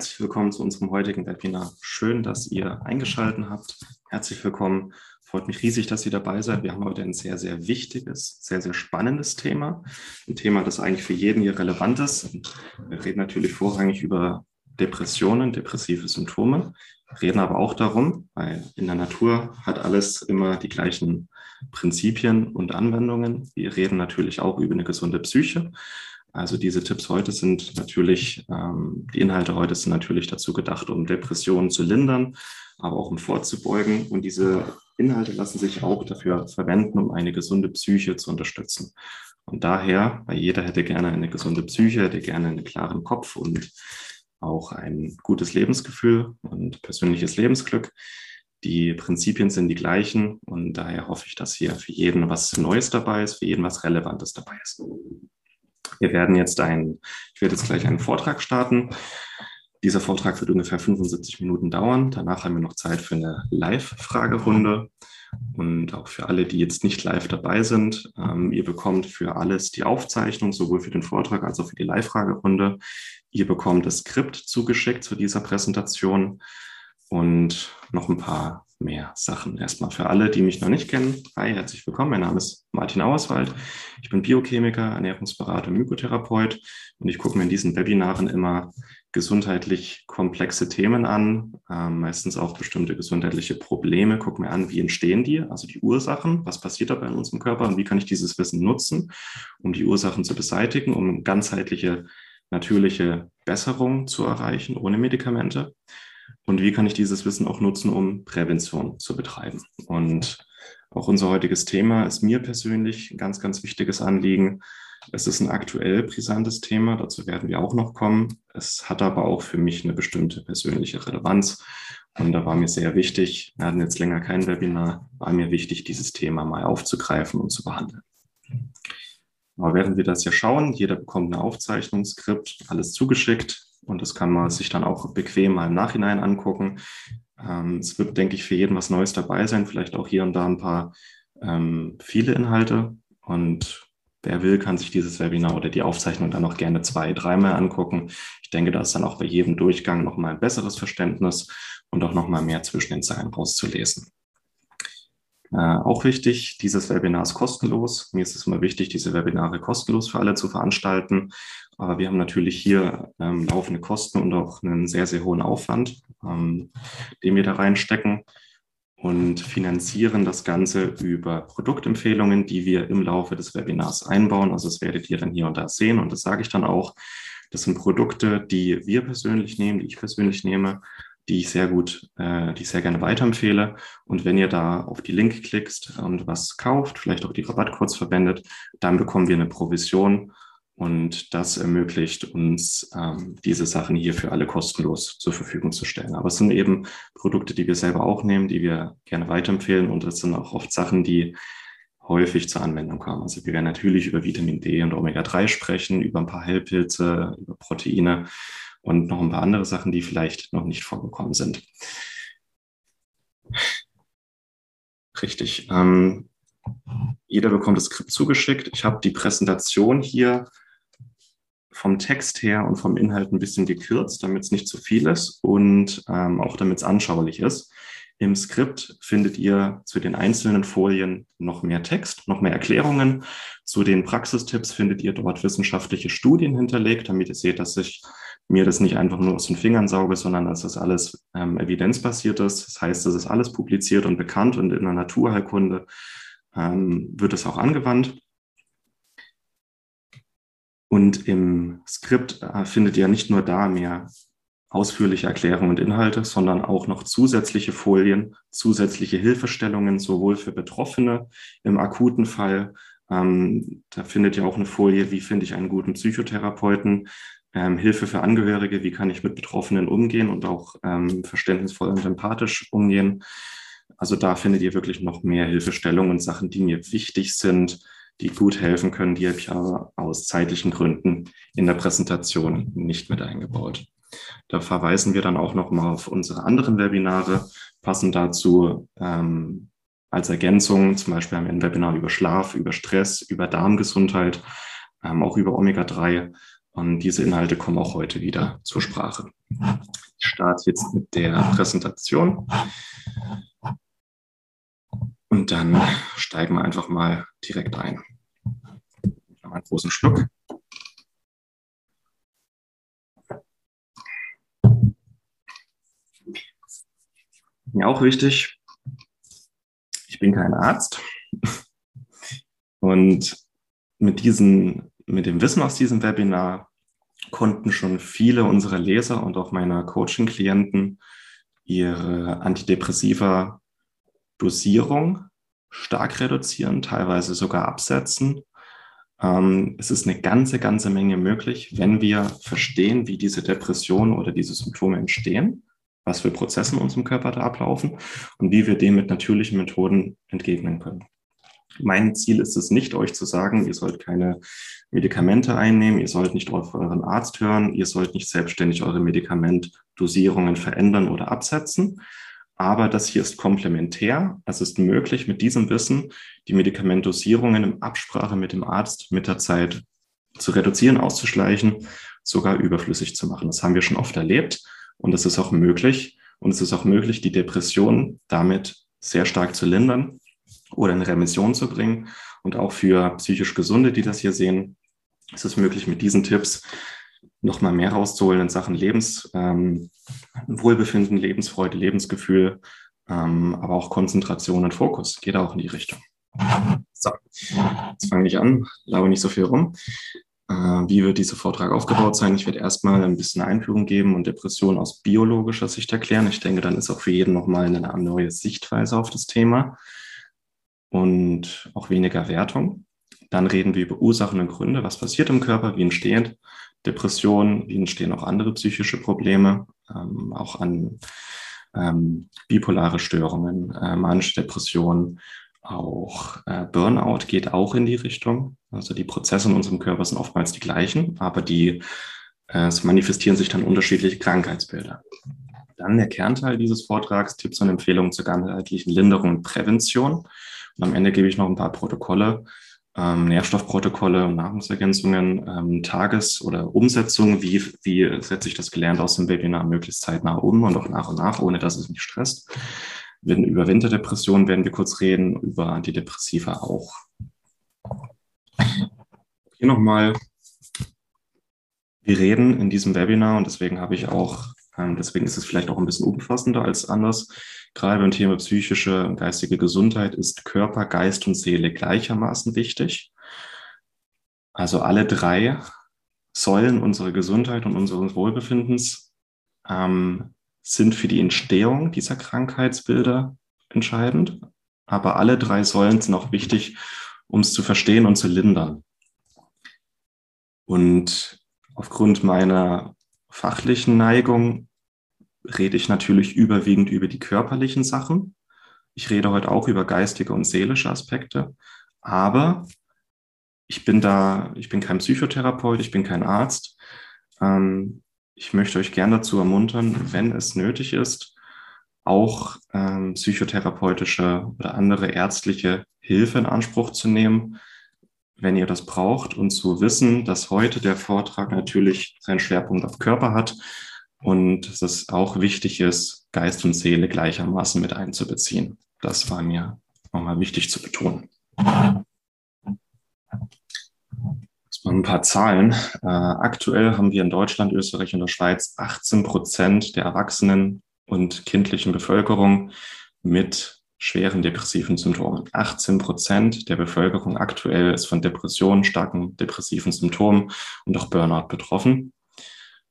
Herzlich willkommen zu unserem heutigen Webinar. Schön, dass ihr eingeschaltet habt. Herzlich willkommen. Freut mich riesig, dass ihr dabei seid. Wir haben heute ein sehr, sehr wichtiges, sehr, sehr spannendes Thema. Ein Thema, das eigentlich für jeden hier relevant ist. Wir reden natürlich vorrangig über Depressionen, depressive Symptome, reden aber auch darum, weil in der Natur hat alles immer die gleichen Prinzipien und Anwendungen. Wir reden natürlich auch über eine gesunde Psyche also diese Tipps heute sind natürlich, ähm, die Inhalte heute sind natürlich dazu gedacht, um Depressionen zu lindern, aber auch um vorzubeugen. Und diese Inhalte lassen sich auch dafür verwenden, um eine gesunde Psyche zu unterstützen. Und daher, weil jeder hätte gerne eine gesunde Psyche, hätte gerne einen klaren Kopf und auch ein gutes Lebensgefühl und persönliches Lebensglück. Die Prinzipien sind die gleichen und daher hoffe ich, dass hier für jeden was Neues dabei ist, für jeden was Relevantes dabei ist. Wir werden jetzt ein, ich werde jetzt gleich einen Vortrag starten. Dieser Vortrag wird ungefähr 75 Minuten dauern. Danach haben wir noch Zeit für eine Live-Fragerunde. Und auch für alle, die jetzt nicht live dabei sind, ähm, ihr bekommt für alles die Aufzeichnung, sowohl für den Vortrag als auch für die Live-Fragerunde. Ihr bekommt das Skript zugeschickt zu dieser Präsentation und noch ein paar mehr Sachen. Erstmal für alle, die mich noch nicht kennen. Hi, herzlich willkommen. Mein Name ist Martin Auerswald. Ich bin Biochemiker, Ernährungsberater, Mykotherapeut und ich gucke mir in diesen Webinaren immer gesundheitlich komplexe Themen an, äh, meistens auch bestimmte gesundheitliche Probleme. Gucke mir an, wie entstehen die, also die Ursachen, was passiert dabei in unserem Körper und wie kann ich dieses Wissen nutzen, um die Ursachen zu beseitigen, um ganzheitliche, natürliche Besserung zu erreichen ohne Medikamente. Und wie kann ich dieses Wissen auch nutzen, um Prävention zu betreiben? Und auch unser heutiges Thema ist mir persönlich ein ganz, ganz wichtiges Anliegen. Es ist ein aktuell brisantes Thema, dazu werden wir auch noch kommen. Es hat aber auch für mich eine bestimmte persönliche Relevanz. Und da war mir sehr wichtig, wir hatten jetzt länger kein Webinar, war mir wichtig, dieses Thema mal aufzugreifen und zu behandeln. Aber während wir das ja schauen, jeder bekommt eine Aufzeichnungsskript, alles zugeschickt. Und das kann man sich dann auch bequem mal im Nachhinein angucken. Ähm, es wird, denke ich, für jeden was Neues dabei sein, vielleicht auch hier und da ein paar ähm, viele Inhalte. Und wer will, kann sich dieses Webinar oder die Aufzeichnung dann auch gerne zwei, dreimal angucken. Ich denke, da ist dann auch bei jedem Durchgang nochmal ein besseres Verständnis und auch nochmal mehr zwischen den Zeilen rauszulesen. Äh, auch wichtig, dieses Webinar ist kostenlos. Mir ist es immer wichtig, diese Webinare kostenlos für alle zu veranstalten. Aber wir haben natürlich hier ähm, laufende Kosten und auch einen sehr, sehr hohen Aufwand, ähm, den wir da reinstecken und finanzieren das Ganze über Produktempfehlungen, die wir im Laufe des Webinars einbauen. Also das werdet ihr dann hier und da sehen und das sage ich dann auch. Das sind Produkte, die wir persönlich nehmen, die ich persönlich nehme, die ich sehr gut, äh, die ich sehr gerne weiterempfehle. Und wenn ihr da auf die Link klickst und was kauft, vielleicht auch die Rabattcodes verwendet, dann bekommen wir eine Provision. Und das ermöglicht uns, ähm, diese Sachen hier für alle kostenlos zur Verfügung zu stellen. Aber es sind eben Produkte, die wir selber auch nehmen, die wir gerne weiterempfehlen. Und es sind auch oft Sachen, die häufig zur Anwendung kommen. Also wir werden natürlich über Vitamin D und Omega-3 sprechen, über ein paar Heilpilze, über Proteine und noch ein paar andere Sachen, die vielleicht noch nicht vorgekommen sind. Richtig. Ähm, jeder bekommt das Skript zugeschickt. Ich habe die Präsentation hier vom Text her und vom Inhalt ein bisschen gekürzt, damit es nicht zu viel ist und ähm, auch damit es anschaulich ist. Im Skript findet ihr zu den einzelnen Folien noch mehr Text, noch mehr Erklärungen. Zu den Praxistipps findet ihr dort wissenschaftliche Studien hinterlegt, damit ihr seht, dass ich mir das nicht einfach nur aus den Fingern sauge, sondern dass das alles ähm, evidenzbasiert ist. Das heißt, es ist alles publiziert und bekannt und in der Naturheilkunde ähm, wird es auch angewandt. Und im Skript äh, findet ihr nicht nur da mehr ausführliche Erklärungen und Inhalte, sondern auch noch zusätzliche Folien, zusätzliche Hilfestellungen, sowohl für Betroffene im akuten Fall. Ähm, da findet ihr auch eine Folie, wie finde ich einen guten Psychotherapeuten, ähm, Hilfe für Angehörige, wie kann ich mit Betroffenen umgehen und auch ähm, verständnisvoll und empathisch umgehen. Also da findet ihr wirklich noch mehr Hilfestellungen und Sachen, die mir wichtig sind, die gut helfen können. Die habe ich aber aus zeitlichen Gründen in der Präsentation nicht mit eingebaut. Da verweisen wir dann auch nochmal auf unsere anderen Webinare, passend dazu ähm, als Ergänzung. Zum Beispiel haben wir ein Webinar über Schlaf, über Stress, über Darmgesundheit, ähm, auch über Omega-3. Und diese Inhalte kommen auch heute wieder zur Sprache. Ich starte jetzt mit der Präsentation. Und dann steigen wir einfach mal direkt ein. Noch einen großen Schluck. Mir auch wichtig, ich bin kein Arzt. Und mit, diesen, mit dem Wissen aus diesem Webinar konnten schon viele unserer Leser und auch meiner Coaching-Klienten ihre Antidepressiva Dosierung stark reduzieren, teilweise sogar absetzen. Ähm, es ist eine ganze, ganze Menge möglich, wenn wir verstehen, wie diese Depressionen oder diese Symptome entstehen, was für Prozesse in unserem Körper da ablaufen und wie wir dem mit natürlichen Methoden entgegnen können. Mein Ziel ist es nicht, euch zu sagen, ihr sollt keine Medikamente einnehmen, ihr sollt nicht auf euren Arzt hören, ihr sollt nicht selbstständig eure Medikamentdosierungen verändern oder absetzen, aber das hier ist komplementär. Es ist möglich, mit diesem Wissen die Medikamentdosierungen in Absprache mit dem Arzt mit der Zeit zu reduzieren, auszuschleichen, sogar überflüssig zu machen. Das haben wir schon oft erlebt und es ist auch möglich. Und es ist auch möglich, die Depression damit sehr stark zu lindern oder in Remission zu bringen. Und auch für psychisch Gesunde, die das hier sehen, ist es möglich, mit diesen Tipps noch mal mehr rauszuholen in Sachen Lebens, ähm, Lebensfreude, Lebensgefühl, ähm, aber auch Konzentration und Fokus geht auch in die Richtung. So, jetzt fange ich an, laube nicht so viel rum. Äh, wie wird dieser Vortrag aufgebaut sein? Ich werde erstmal ein bisschen Einführung geben und Depression aus biologischer Sicht erklären. Ich denke, dann ist auch für jeden nochmal eine neue Sichtweise auf das Thema und auch weniger Wertung. Dann reden wir über Ursachen und Gründe, was passiert im Körper, wie entsteht Depressionen, wie entstehen auch andere psychische Probleme, ähm, auch an ähm, bipolare Störungen, äh, manische Depressionen, auch äh, Burnout geht auch in die Richtung. Also die Prozesse in unserem Körper sind oftmals die gleichen, aber die äh, es manifestieren sich dann unterschiedliche Krankheitsbilder. Dann der Kernteil dieses Vortrags, Tipps und Empfehlungen zur ganzheitlichen Linderung und Prävention. Und am Ende gebe ich noch ein paar Protokolle, ähm, Nährstoffprotokolle und Nahrungsergänzungen, ähm, Tages- oder Umsetzung, wie, wie setze ich das gelernt aus dem Webinar möglichst zeitnah um und auch nach und nach, ohne dass es mich stresst. Wenn, über Winterdepressionen werden wir kurz reden, über Antidepressiva auch. Hier nochmal, wir reden in diesem Webinar und deswegen habe ich auch, ähm, deswegen ist es vielleicht auch ein bisschen umfassender als anders, Gerade beim Thema psychische und geistige Gesundheit ist Körper, Geist und Seele gleichermaßen wichtig. Also alle drei Säulen unserer Gesundheit und unseres Wohlbefindens ähm, sind für die Entstehung dieser Krankheitsbilder entscheidend. Aber alle drei Säulen sind auch wichtig, um es zu verstehen und zu lindern. Und aufgrund meiner fachlichen Neigung rede ich natürlich überwiegend über die körperlichen Sachen. Ich rede heute auch über geistige und seelische Aspekte, aber ich bin da, ich bin kein Psychotherapeut, ich bin kein Arzt. Ähm, ich möchte euch gern dazu ermuntern, wenn es nötig ist, auch ähm, psychotherapeutische oder andere ärztliche Hilfe in Anspruch zu nehmen, wenn ihr das braucht und zu wissen, dass heute der Vortrag natürlich seinen Schwerpunkt auf Körper hat und dass es auch wichtig ist, Geist und Seele gleichermaßen mit einzubeziehen. Das war mir nochmal wichtig zu betonen. Das waren ein paar Zahlen. Äh, aktuell haben wir in Deutschland, Österreich und der Schweiz 18 Prozent der Erwachsenen und kindlichen Bevölkerung mit schweren depressiven Symptomen. 18 Prozent der Bevölkerung aktuell ist von Depressionen, starken depressiven Symptomen und auch Burnout betroffen.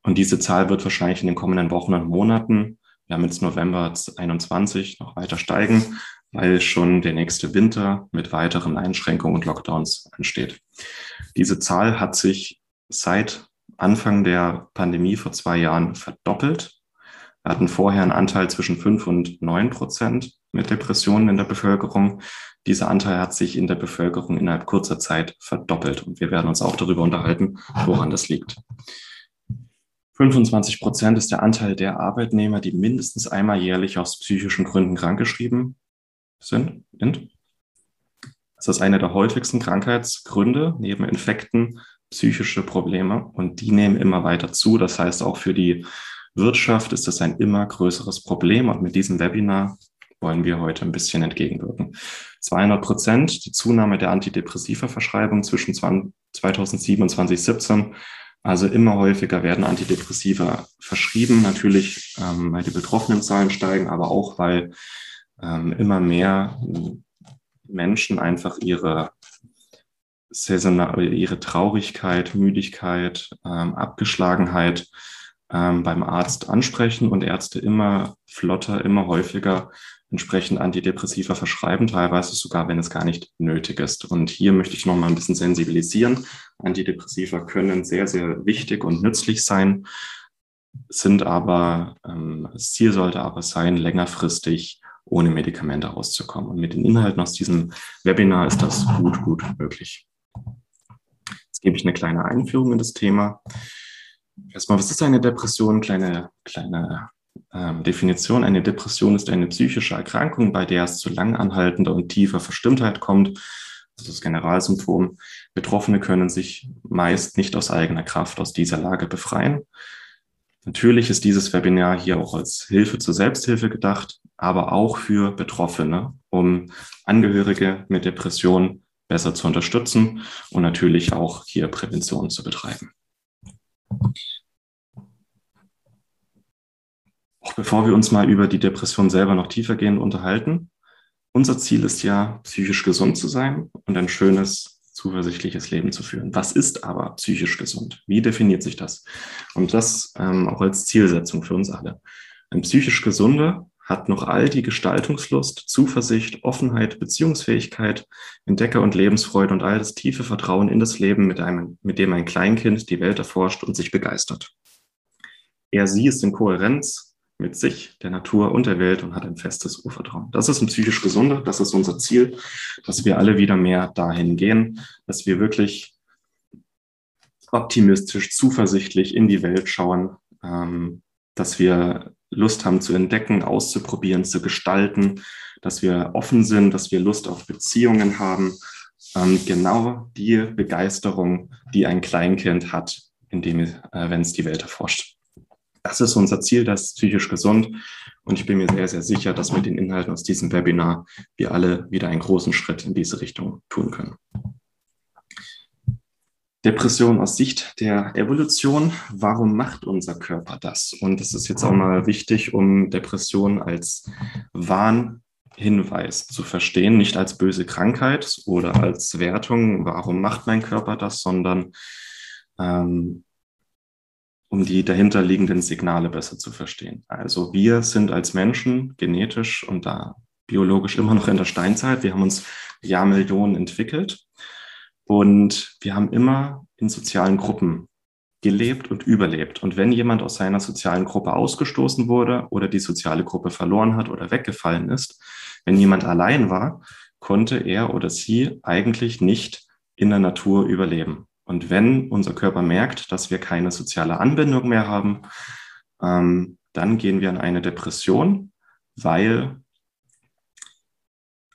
Und diese Zahl wird wahrscheinlich in den kommenden Wochen und Monaten, wir haben jetzt November 21, noch weiter steigen, weil schon der nächste Winter mit weiteren Einschränkungen und Lockdowns ansteht. Diese Zahl hat sich seit Anfang der Pandemie vor zwei Jahren verdoppelt. Wir hatten vorher einen Anteil zwischen fünf und neun Prozent mit Depressionen in der Bevölkerung. Dieser Anteil hat sich in der Bevölkerung innerhalb kurzer Zeit verdoppelt. Und wir werden uns auch darüber unterhalten, woran das liegt. 25 Prozent ist der Anteil der Arbeitnehmer, die mindestens einmal jährlich aus psychischen Gründen krankgeschrieben sind. Das ist eine der häufigsten Krankheitsgründe neben Infekten, psychische Probleme und die nehmen immer weiter zu. Das heißt, auch für die Wirtschaft ist das ein immer größeres Problem und mit diesem Webinar wollen wir heute ein bisschen entgegenwirken. 200 Prozent die Zunahme der Antidepressiva-Verschreibung zwischen 2007 und 2017. Also immer häufiger werden Antidepressiva verschrieben, natürlich, ähm, weil die betroffenen Zahlen steigen, aber auch, weil ähm, immer mehr Menschen einfach ihre saisonal, ihre Traurigkeit, Müdigkeit, ähm, Abgeschlagenheit ähm, beim Arzt ansprechen und Ärzte immer flotter, immer häufiger entsprechend Antidepressiva verschreiben, teilweise sogar, wenn es gar nicht nötig ist. Und hier möchte ich noch mal ein bisschen sensibilisieren. Antidepressiva können sehr, sehr wichtig und nützlich sein, sind aber, ähm, das Ziel sollte aber sein, längerfristig ohne Medikamente auszukommen. Und mit den Inhalten aus diesem Webinar ist das gut, gut möglich. Jetzt gebe ich eine kleine Einführung in das Thema. Erstmal, was ist eine Depression? Kleine, kleine ähm, Definition. Eine Depression ist eine psychische Erkrankung, bei der es zu langanhaltender und tiefer Verstimmtheit kommt. Das ist das Generalsymptom. Betroffene können sich meist nicht aus eigener Kraft aus dieser Lage befreien. Natürlich ist dieses Webinar hier auch als Hilfe zur Selbsthilfe gedacht, aber auch für Betroffene, um Angehörige mit Depressionen besser zu unterstützen und natürlich auch hier Prävention zu betreiben. Auch bevor wir uns mal über die Depression selber noch tiefergehend unterhalten, unser Ziel ist ja, psychisch gesund zu sein und ein schönes, zuversichtliches Leben zu führen. Was ist aber psychisch gesund? Wie definiert sich das? Und das ähm, auch als Zielsetzung für uns alle. Ein psychisch gesunder hat noch all die Gestaltungslust, Zuversicht, Offenheit, Beziehungsfähigkeit, Entdecker und Lebensfreude und all das tiefe Vertrauen in das Leben, mit, einem, mit dem ein Kleinkind die Welt erforscht und sich begeistert. Er, sie ist in Kohärenz mit sich, der Natur und der Welt und hat ein festes Urvertrauen. Das ist ein psychisch gesunder, das ist unser Ziel, dass wir alle wieder mehr dahin gehen, dass wir wirklich optimistisch, zuversichtlich in die Welt schauen, ähm, dass wir Lust haben zu entdecken, auszuprobieren, zu gestalten, dass wir offen sind, dass wir Lust auf Beziehungen haben. Ähm, genau die Begeisterung, die ein Kleinkind hat, indem, äh, wenn es die Welt erforscht. Das ist unser Ziel, das ist psychisch gesund. Und ich bin mir sehr, sehr sicher, dass mit den Inhalten aus diesem Webinar wir alle wieder einen großen Schritt in diese Richtung tun können. Depression aus Sicht der Evolution. Warum macht unser Körper das? Und das ist jetzt auch mal wichtig, um Depression als Warnhinweis zu verstehen, nicht als böse Krankheit oder als Wertung, warum macht mein Körper das, sondern ähm, um die dahinterliegenden Signale besser zu verstehen. Also wir sind als Menschen genetisch und da biologisch immer noch in der Steinzeit. Wir haben uns Jahrmillionen entwickelt und wir haben immer in sozialen Gruppen gelebt und überlebt. Und wenn jemand aus seiner sozialen Gruppe ausgestoßen wurde oder die soziale Gruppe verloren hat oder weggefallen ist, wenn jemand allein war, konnte er oder sie eigentlich nicht in der Natur überleben. Und wenn unser Körper merkt, dass wir keine soziale Anbindung mehr haben, ähm, dann gehen wir in eine Depression, weil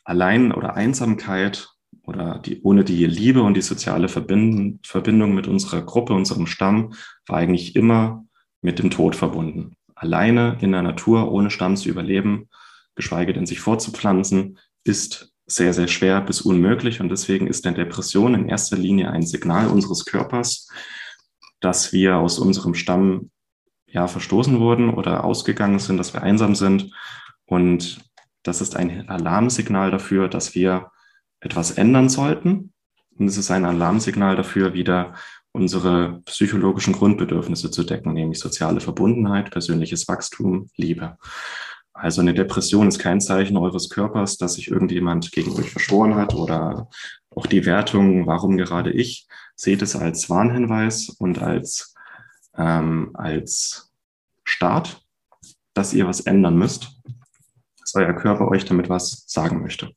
allein oder Einsamkeit oder die, ohne die Liebe und die soziale Verbindung mit unserer Gruppe, unserem Stamm, war eigentlich immer mit dem Tod verbunden. Alleine in der Natur, ohne Stamm zu überleben, geschweige denn sich fortzupflanzen, ist sehr, sehr schwer bis unmöglich. Und deswegen ist eine Depression in erster Linie ein Signal unseres Körpers, dass wir aus unserem Stamm ja verstoßen wurden oder ausgegangen sind, dass wir einsam sind. Und das ist ein Alarmsignal dafür, dass wir etwas ändern sollten. Und es ist ein Alarmsignal dafür, wieder unsere psychologischen Grundbedürfnisse zu decken, nämlich soziale Verbundenheit, persönliches Wachstum, Liebe. Also eine Depression ist kein Zeichen eures Körpers, dass sich irgendjemand gegen euch verschworen hat oder auch die Wertung, warum gerade ich, seht es als Warnhinweis und als ähm, als Start, dass ihr was ändern müsst, dass euer Körper euch damit was sagen möchte.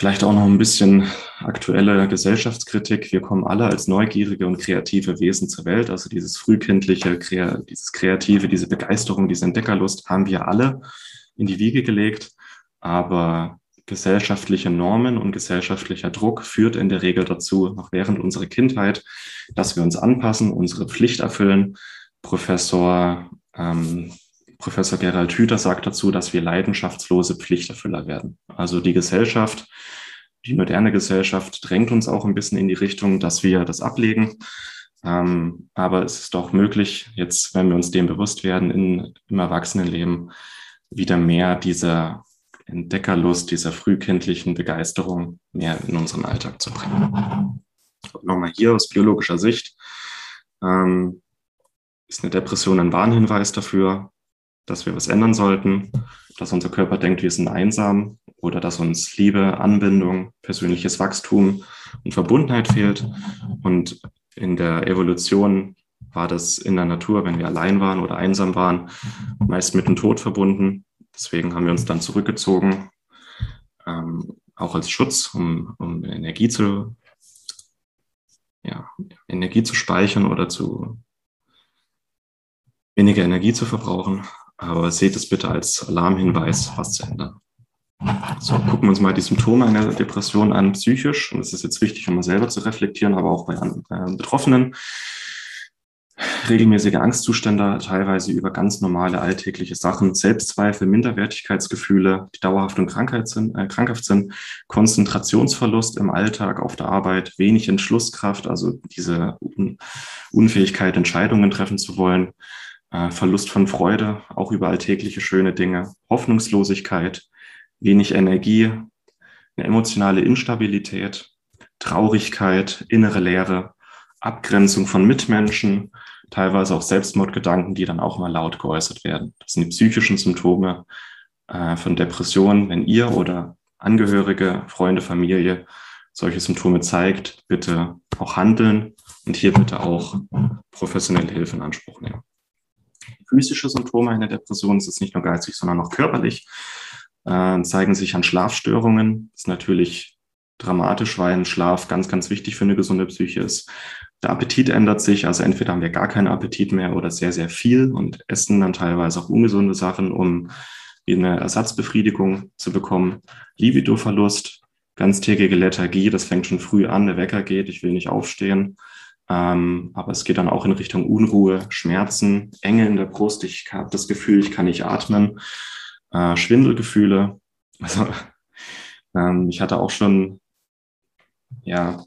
Vielleicht auch noch ein bisschen aktuelle Gesellschaftskritik. Wir kommen alle als neugierige und kreative Wesen zur Welt. Also dieses frühkindliche, dieses Kreative, diese Begeisterung, diese Entdeckerlust haben wir alle in die Wiege gelegt. Aber gesellschaftliche Normen und gesellschaftlicher Druck führt in der Regel dazu, noch während unserer Kindheit, dass wir uns anpassen, unsere Pflicht erfüllen. Professor, ähm, Professor Gerald Hüther sagt dazu, dass wir leidenschaftslose Pflichterfüller werden. Also die Gesellschaft, die moderne Gesellschaft drängt uns auch ein bisschen in die Richtung, dass wir das ablegen. Ähm, aber es ist auch möglich, jetzt, wenn wir uns dem bewusst werden, in, im Erwachsenenleben wieder mehr dieser Entdeckerlust, dieser frühkindlichen Begeisterung mehr in unseren Alltag zu bringen. Nochmal hier aus biologischer Sicht ähm, ist eine Depression ein Warnhinweis dafür, dass wir was ändern sollten, dass unser Körper denkt, wir sind einsam oder dass uns Liebe, Anbindung, persönliches Wachstum und Verbundenheit fehlt. Und in der Evolution war das in der Natur, wenn wir allein waren oder einsam waren, meist mit dem Tod verbunden. Deswegen haben wir uns dann zurückgezogen, ähm, auch als Schutz, um, um Energie zu, ja, Energie zu speichern oder zu weniger Energie zu verbrauchen. Aber seht es bitte als Alarmhinweis, was zu ändern. So, gucken wir uns mal die Symptome einer Depression an, psychisch. Und das ist jetzt wichtig, um mal selber zu reflektieren, aber auch bei äh, Betroffenen regelmäßige Angstzustände, teilweise über ganz normale alltägliche Sachen, Selbstzweifel, Minderwertigkeitsgefühle, die dauerhaft und Krankheit sind, äh, krankhaft sind, Konzentrationsverlust im Alltag, auf der Arbeit, wenig Entschlusskraft, also diese Un Unfähigkeit, Entscheidungen treffen zu wollen, äh, Verlust von Freude, auch über alltägliche schöne Dinge, Hoffnungslosigkeit, wenig Energie, eine emotionale Instabilität, Traurigkeit, innere Leere, Abgrenzung von Mitmenschen, teilweise auch Selbstmordgedanken, die dann auch mal laut geäußert werden. Das sind die psychischen Symptome äh, von Depressionen. Wenn ihr oder Angehörige, Freunde, Familie solche Symptome zeigt, bitte auch handeln und hier bitte auch professionelle Hilfe in Anspruch nehmen. Physische Symptome einer Depression das ist nicht nur geistig, sondern auch körperlich, äh, zeigen sich an Schlafstörungen. Das ist natürlich dramatisch, weil ein Schlaf ganz, ganz wichtig für eine gesunde Psyche ist. Der Appetit ändert sich, also entweder haben wir gar keinen Appetit mehr oder sehr, sehr viel und essen dann teilweise auch ungesunde Sachen, um eine Ersatzbefriedigung zu bekommen. Libidoverlust, ganztägige Lethargie, das fängt schon früh an, der Wecker geht, ich will nicht aufstehen. Ähm, aber es geht dann auch in Richtung Unruhe, Schmerzen, Enge in der Brust, ich habe das Gefühl, ich kann nicht atmen, äh, Schwindelgefühle. Also ähm, ich hatte auch schon ja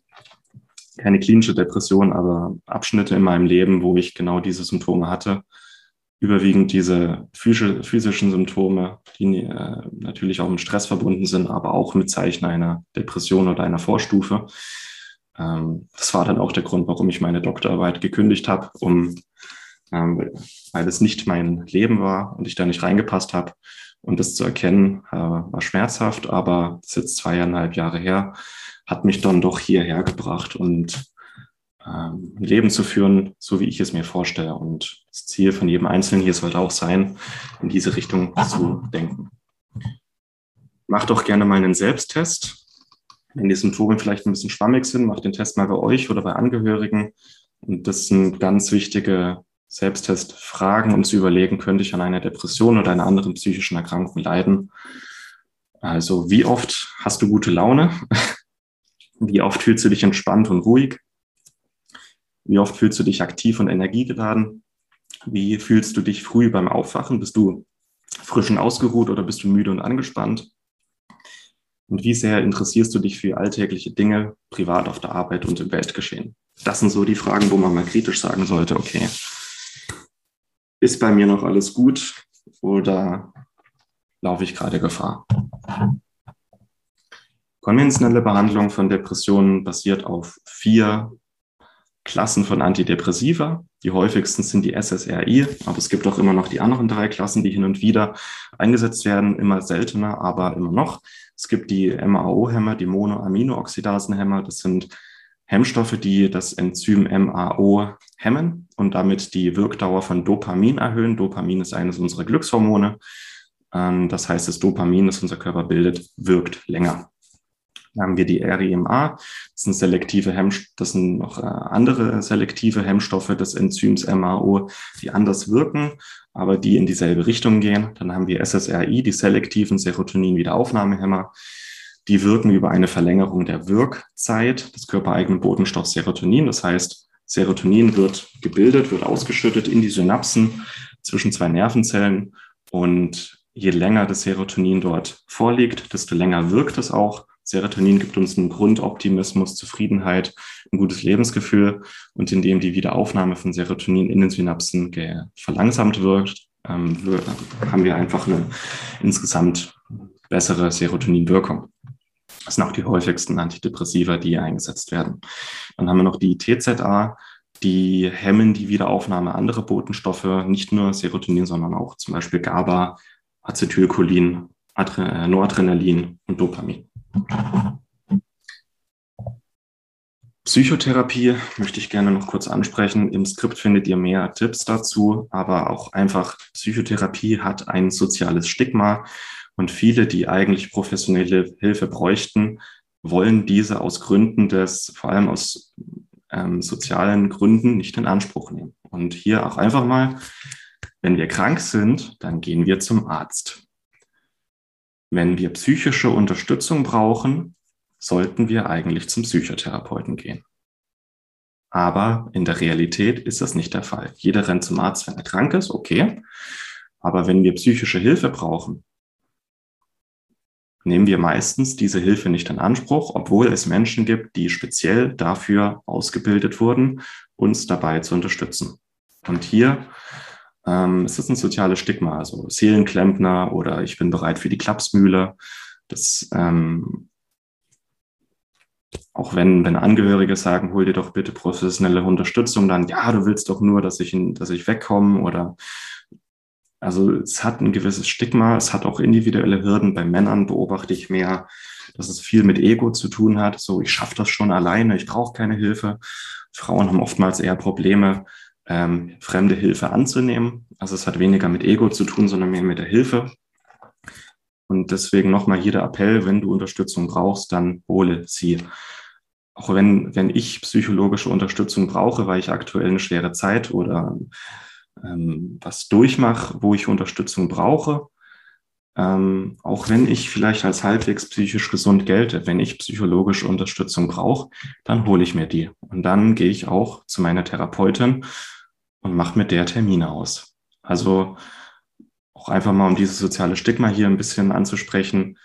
keine klinische Depression, aber Abschnitte in meinem Leben, wo ich genau diese Symptome hatte. Überwiegend diese physischen Symptome, die äh, natürlich auch mit Stress verbunden sind, aber auch mit Zeichen einer Depression oder einer Vorstufe. Ähm, das war dann auch der Grund, warum ich meine Doktorarbeit gekündigt habe, um, ähm, weil es nicht mein Leben war und ich da nicht reingepasst habe. Und das zu erkennen, äh, war schmerzhaft, aber das ist jetzt zweieinhalb Jahre her hat mich dann doch hierher gebracht und ähm, ein Leben zu führen, so wie ich es mir vorstelle. Und das Ziel von jedem Einzelnen hier sollte auch sein, in diese Richtung zu denken. Macht doch gerne mal einen Selbsttest. Wenn die Symptome vielleicht ein bisschen schwammig sind, macht den Test mal bei euch oder bei Angehörigen. Und das sind ganz wichtige Selbsttestfragen, um zu überlegen, könnte ich an einer Depression oder einer anderen psychischen Erkrankung leiden. Also wie oft hast du gute Laune? Wie oft fühlst du dich entspannt und ruhig? Wie oft fühlst du dich aktiv und energiegeladen? Wie fühlst du dich früh beim Aufwachen? Bist du frisch und ausgeruht oder bist du müde und angespannt? Und wie sehr interessierst du dich für alltägliche Dinge, privat auf der Arbeit und im Weltgeschehen? Das sind so die Fragen, wo man mal kritisch sagen sollte, okay, ist bei mir noch alles gut oder laufe ich gerade Gefahr? Konventionelle Behandlung von Depressionen basiert auf vier Klassen von Antidepressiva. Die häufigsten sind die SSRI, aber es gibt auch immer noch die anderen drei Klassen, die hin und wieder eingesetzt werden, immer seltener, aber immer noch. Es gibt die MAO-Hämmer, die Monoaminooxidasenhämmer. Das sind Hemmstoffe, die das Enzym MAO hemmen und damit die Wirkdauer von Dopamin erhöhen. Dopamin ist eines unserer Glückshormone. Ähm, das heißt, das Dopamin, das unser Körper bildet, wirkt länger. Dann haben wir die RIMA, das sind selektive Hemm, das sind noch äh, andere selektive Hemmstoffe des Enzyms MAO, die anders wirken, aber die in dieselbe Richtung gehen. Dann haben wir SSRI, die selektiven Serotonin-Wiederaufnahmehämmer. Die wirken über eine Verlängerung der Wirkzeit des körpereigenen Botenstoffs Serotonin. Das heißt, Serotonin wird gebildet, wird ausgeschüttet in die Synapsen zwischen zwei Nervenzellen. Und je länger das Serotonin dort vorliegt, desto länger wirkt es auch. Serotonin gibt uns einen Grundoptimismus, Zufriedenheit, ein gutes Lebensgefühl. Und indem die Wiederaufnahme von Serotonin in den Synapsen verlangsamt wirkt, ähm, haben wir einfach eine insgesamt bessere Serotoninwirkung. Das sind auch die häufigsten Antidepressiva, die eingesetzt werden. Dann haben wir noch die TZA, die hemmen die Wiederaufnahme anderer Botenstoffe, nicht nur Serotonin, sondern auch zum Beispiel GABA, Acetylcholin, Adre Noradrenalin und Dopamin. Psychotherapie möchte ich gerne noch kurz ansprechen. Im Skript findet ihr mehr Tipps dazu, aber auch einfach Psychotherapie hat ein soziales Stigma und viele, die eigentlich professionelle Hilfe bräuchten, wollen diese aus Gründen des, vor allem aus ähm, sozialen Gründen, nicht in Anspruch nehmen. Und hier auch einfach mal, wenn wir krank sind, dann gehen wir zum Arzt. Wenn wir psychische Unterstützung brauchen, sollten wir eigentlich zum Psychotherapeuten gehen. Aber in der Realität ist das nicht der Fall. Jeder rennt zum Arzt, wenn er krank ist, okay. Aber wenn wir psychische Hilfe brauchen, nehmen wir meistens diese Hilfe nicht in Anspruch, obwohl es Menschen gibt, die speziell dafür ausgebildet wurden, uns dabei zu unterstützen. Und hier ähm, es ist ein soziales Stigma, also Seelenklempner oder ich bin bereit für die Klapsmühle. Das, ähm, auch wenn, wenn Angehörige sagen, hol dir doch bitte professionelle Unterstützung, dann ja, du willst doch nur, dass ich, dass ich wegkomme oder also es hat ein gewisses Stigma, es hat auch individuelle Hürden. Bei Männern beobachte ich mehr, dass es viel mit Ego zu tun hat. So, ich schaffe das schon alleine, ich brauche keine Hilfe. Frauen haben oftmals eher Probleme, ähm, fremde Hilfe anzunehmen. Also es hat weniger mit Ego zu tun, sondern mehr mit der Hilfe. Und deswegen nochmal hier der Appell, wenn du Unterstützung brauchst, dann hole sie. Auch wenn, wenn ich psychologische Unterstützung brauche, weil ich aktuell eine schwere Zeit oder ähm, was durchmache, wo ich Unterstützung brauche. Ähm, auch wenn ich vielleicht als halbwegs psychisch gesund gelte, wenn ich psychologische Unterstützung brauche, dann hole ich mir die. Und dann gehe ich auch zu meiner Therapeutin und mache mit der Termine aus. Also auch einfach mal, um dieses soziale Stigma hier ein bisschen anzusprechen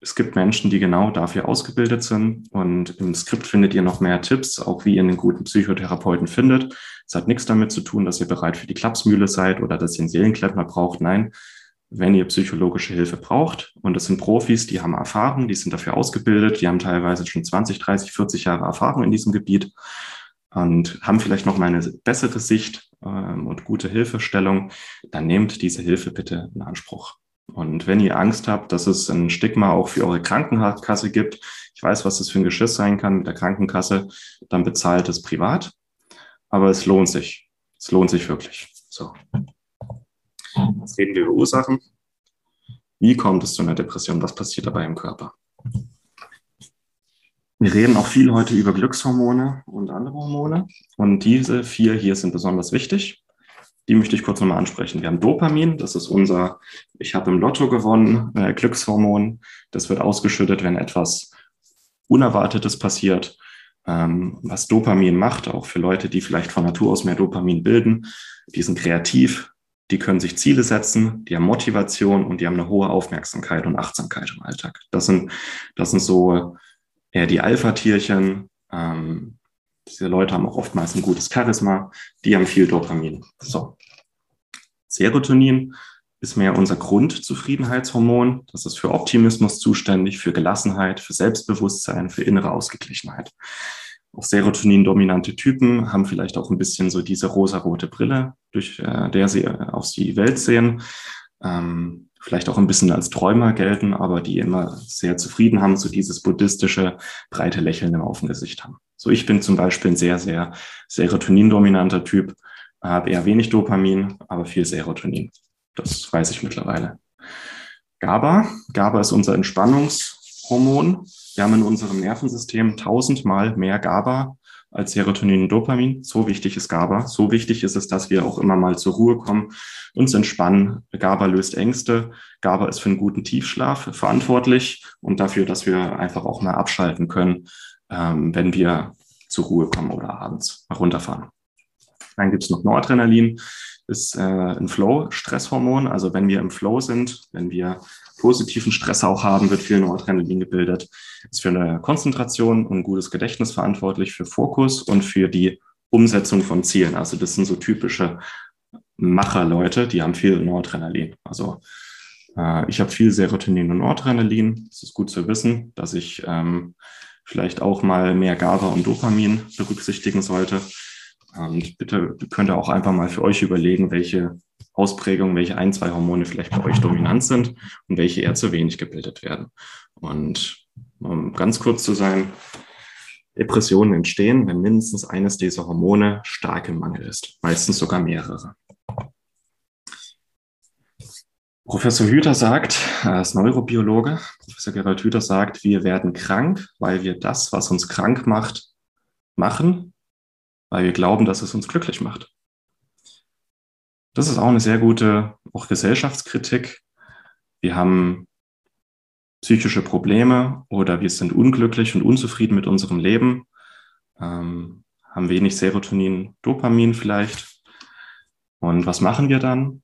es gibt Menschen, die genau dafür ausgebildet sind. Und im Skript findet ihr noch mehr Tipps, auch wie ihr einen guten Psychotherapeuten findet. Es hat nichts damit zu tun, dass ihr bereit für die Klapsmühle seid oder dass ihr einen Seelenklempner braucht. Nein, wenn ihr psychologische Hilfe braucht, und das sind Profis, die haben Erfahrung, die sind dafür ausgebildet, die haben teilweise schon 20, 30, 40 Jahre Erfahrung in diesem Gebiet und haben vielleicht noch mal eine bessere Sicht ähm, und gute Hilfestellung, dann nehmt diese Hilfe bitte in Anspruch. Und wenn ihr Angst habt, dass es ein Stigma auch für eure Krankenkasse gibt, ich weiß, was das für ein Geschiss sein kann mit der Krankenkasse, dann bezahlt es privat. Aber es lohnt sich. Es lohnt sich wirklich. So. Jetzt reden wir über Ursachen. Wie kommt es zu einer Depression? Was passiert dabei im Körper? Wir reden auch viel heute über Glückshormone und andere Hormone. Und diese vier hier sind besonders wichtig die möchte ich kurz nochmal ansprechen. Wir haben Dopamin, das ist unser, ich habe im Lotto gewonnen, äh, Glückshormon. Das wird ausgeschüttet, wenn etwas Unerwartetes passiert. Ähm, was Dopamin macht, auch für Leute, die vielleicht von Natur aus mehr Dopamin bilden, die sind kreativ, die können sich Ziele setzen, die haben Motivation und die haben eine hohe Aufmerksamkeit und Achtsamkeit im Alltag. Das sind, das sind so eher die Alpha-Tierchen, ähm, diese Leute haben auch oftmals ein gutes Charisma, die haben viel Dopamin. So. Serotonin ist mehr unser Grundzufriedenheitshormon. Das ist für Optimismus zuständig, für Gelassenheit, für Selbstbewusstsein, für innere Ausgeglichenheit. Auch Serotonin-dominante Typen haben vielleicht auch ein bisschen so diese rosarote Brille, durch äh, der sie äh, auf die Welt sehen. Ähm, vielleicht auch ein bisschen als Träumer gelten, aber die immer sehr zufrieden haben, so dieses buddhistische, breite Lächeln im Gesicht haben. So, ich bin zum Beispiel ein sehr, sehr Serotonin-dominanter Typ, habe eher wenig Dopamin, aber viel Serotonin. Das weiß ich mittlerweile. GABA. GABA ist unser Entspannungshormon. Wir haben in unserem Nervensystem tausendmal mehr GABA als Serotonin und Dopamin. So wichtig ist GABA. So wichtig ist es, dass wir auch immer mal zur Ruhe kommen, uns entspannen. GABA löst Ängste. GABA ist für einen guten Tiefschlaf verantwortlich und dafür, dass wir einfach auch mal abschalten können, ähm, wenn wir zur Ruhe kommen oder abends runterfahren. Dann gibt es noch Noradrenalin, ist äh, ein Flow-Stresshormon. Also wenn wir im Flow sind, wenn wir positiven Stress auch haben, wird viel Noradrenalin gebildet. Ist für eine Konzentration und ein gutes Gedächtnis verantwortlich, für Fokus und für die Umsetzung von Zielen. Also das sind so typische Macherleute, die haben viel Noradrenalin. Also äh, ich habe viel Serotonin und Noradrenalin. Es ist gut zu wissen, dass ich ähm, vielleicht auch mal mehr GABA und Dopamin berücksichtigen sollte. Und bitte könnt ihr auch einfach mal für euch überlegen, welche Ausprägungen, welche ein, zwei Hormone vielleicht bei euch dominant sind und welche eher zu wenig gebildet werden. Und um ganz kurz zu sein, Depressionen entstehen, wenn mindestens eines dieser Hormone stark im Mangel ist, meistens sogar mehrere. Professor Hüter sagt, er ist Neurobiologe, Professor Gerald Hüter sagt, wir werden krank, weil wir das, was uns krank macht, machen, weil wir glauben, dass es uns glücklich macht. Das ist auch eine sehr gute auch Gesellschaftskritik. Wir haben psychische Probleme oder wir sind unglücklich und unzufrieden mit unserem Leben, ähm, haben wenig Serotonin, Dopamin vielleicht. Und was machen wir dann?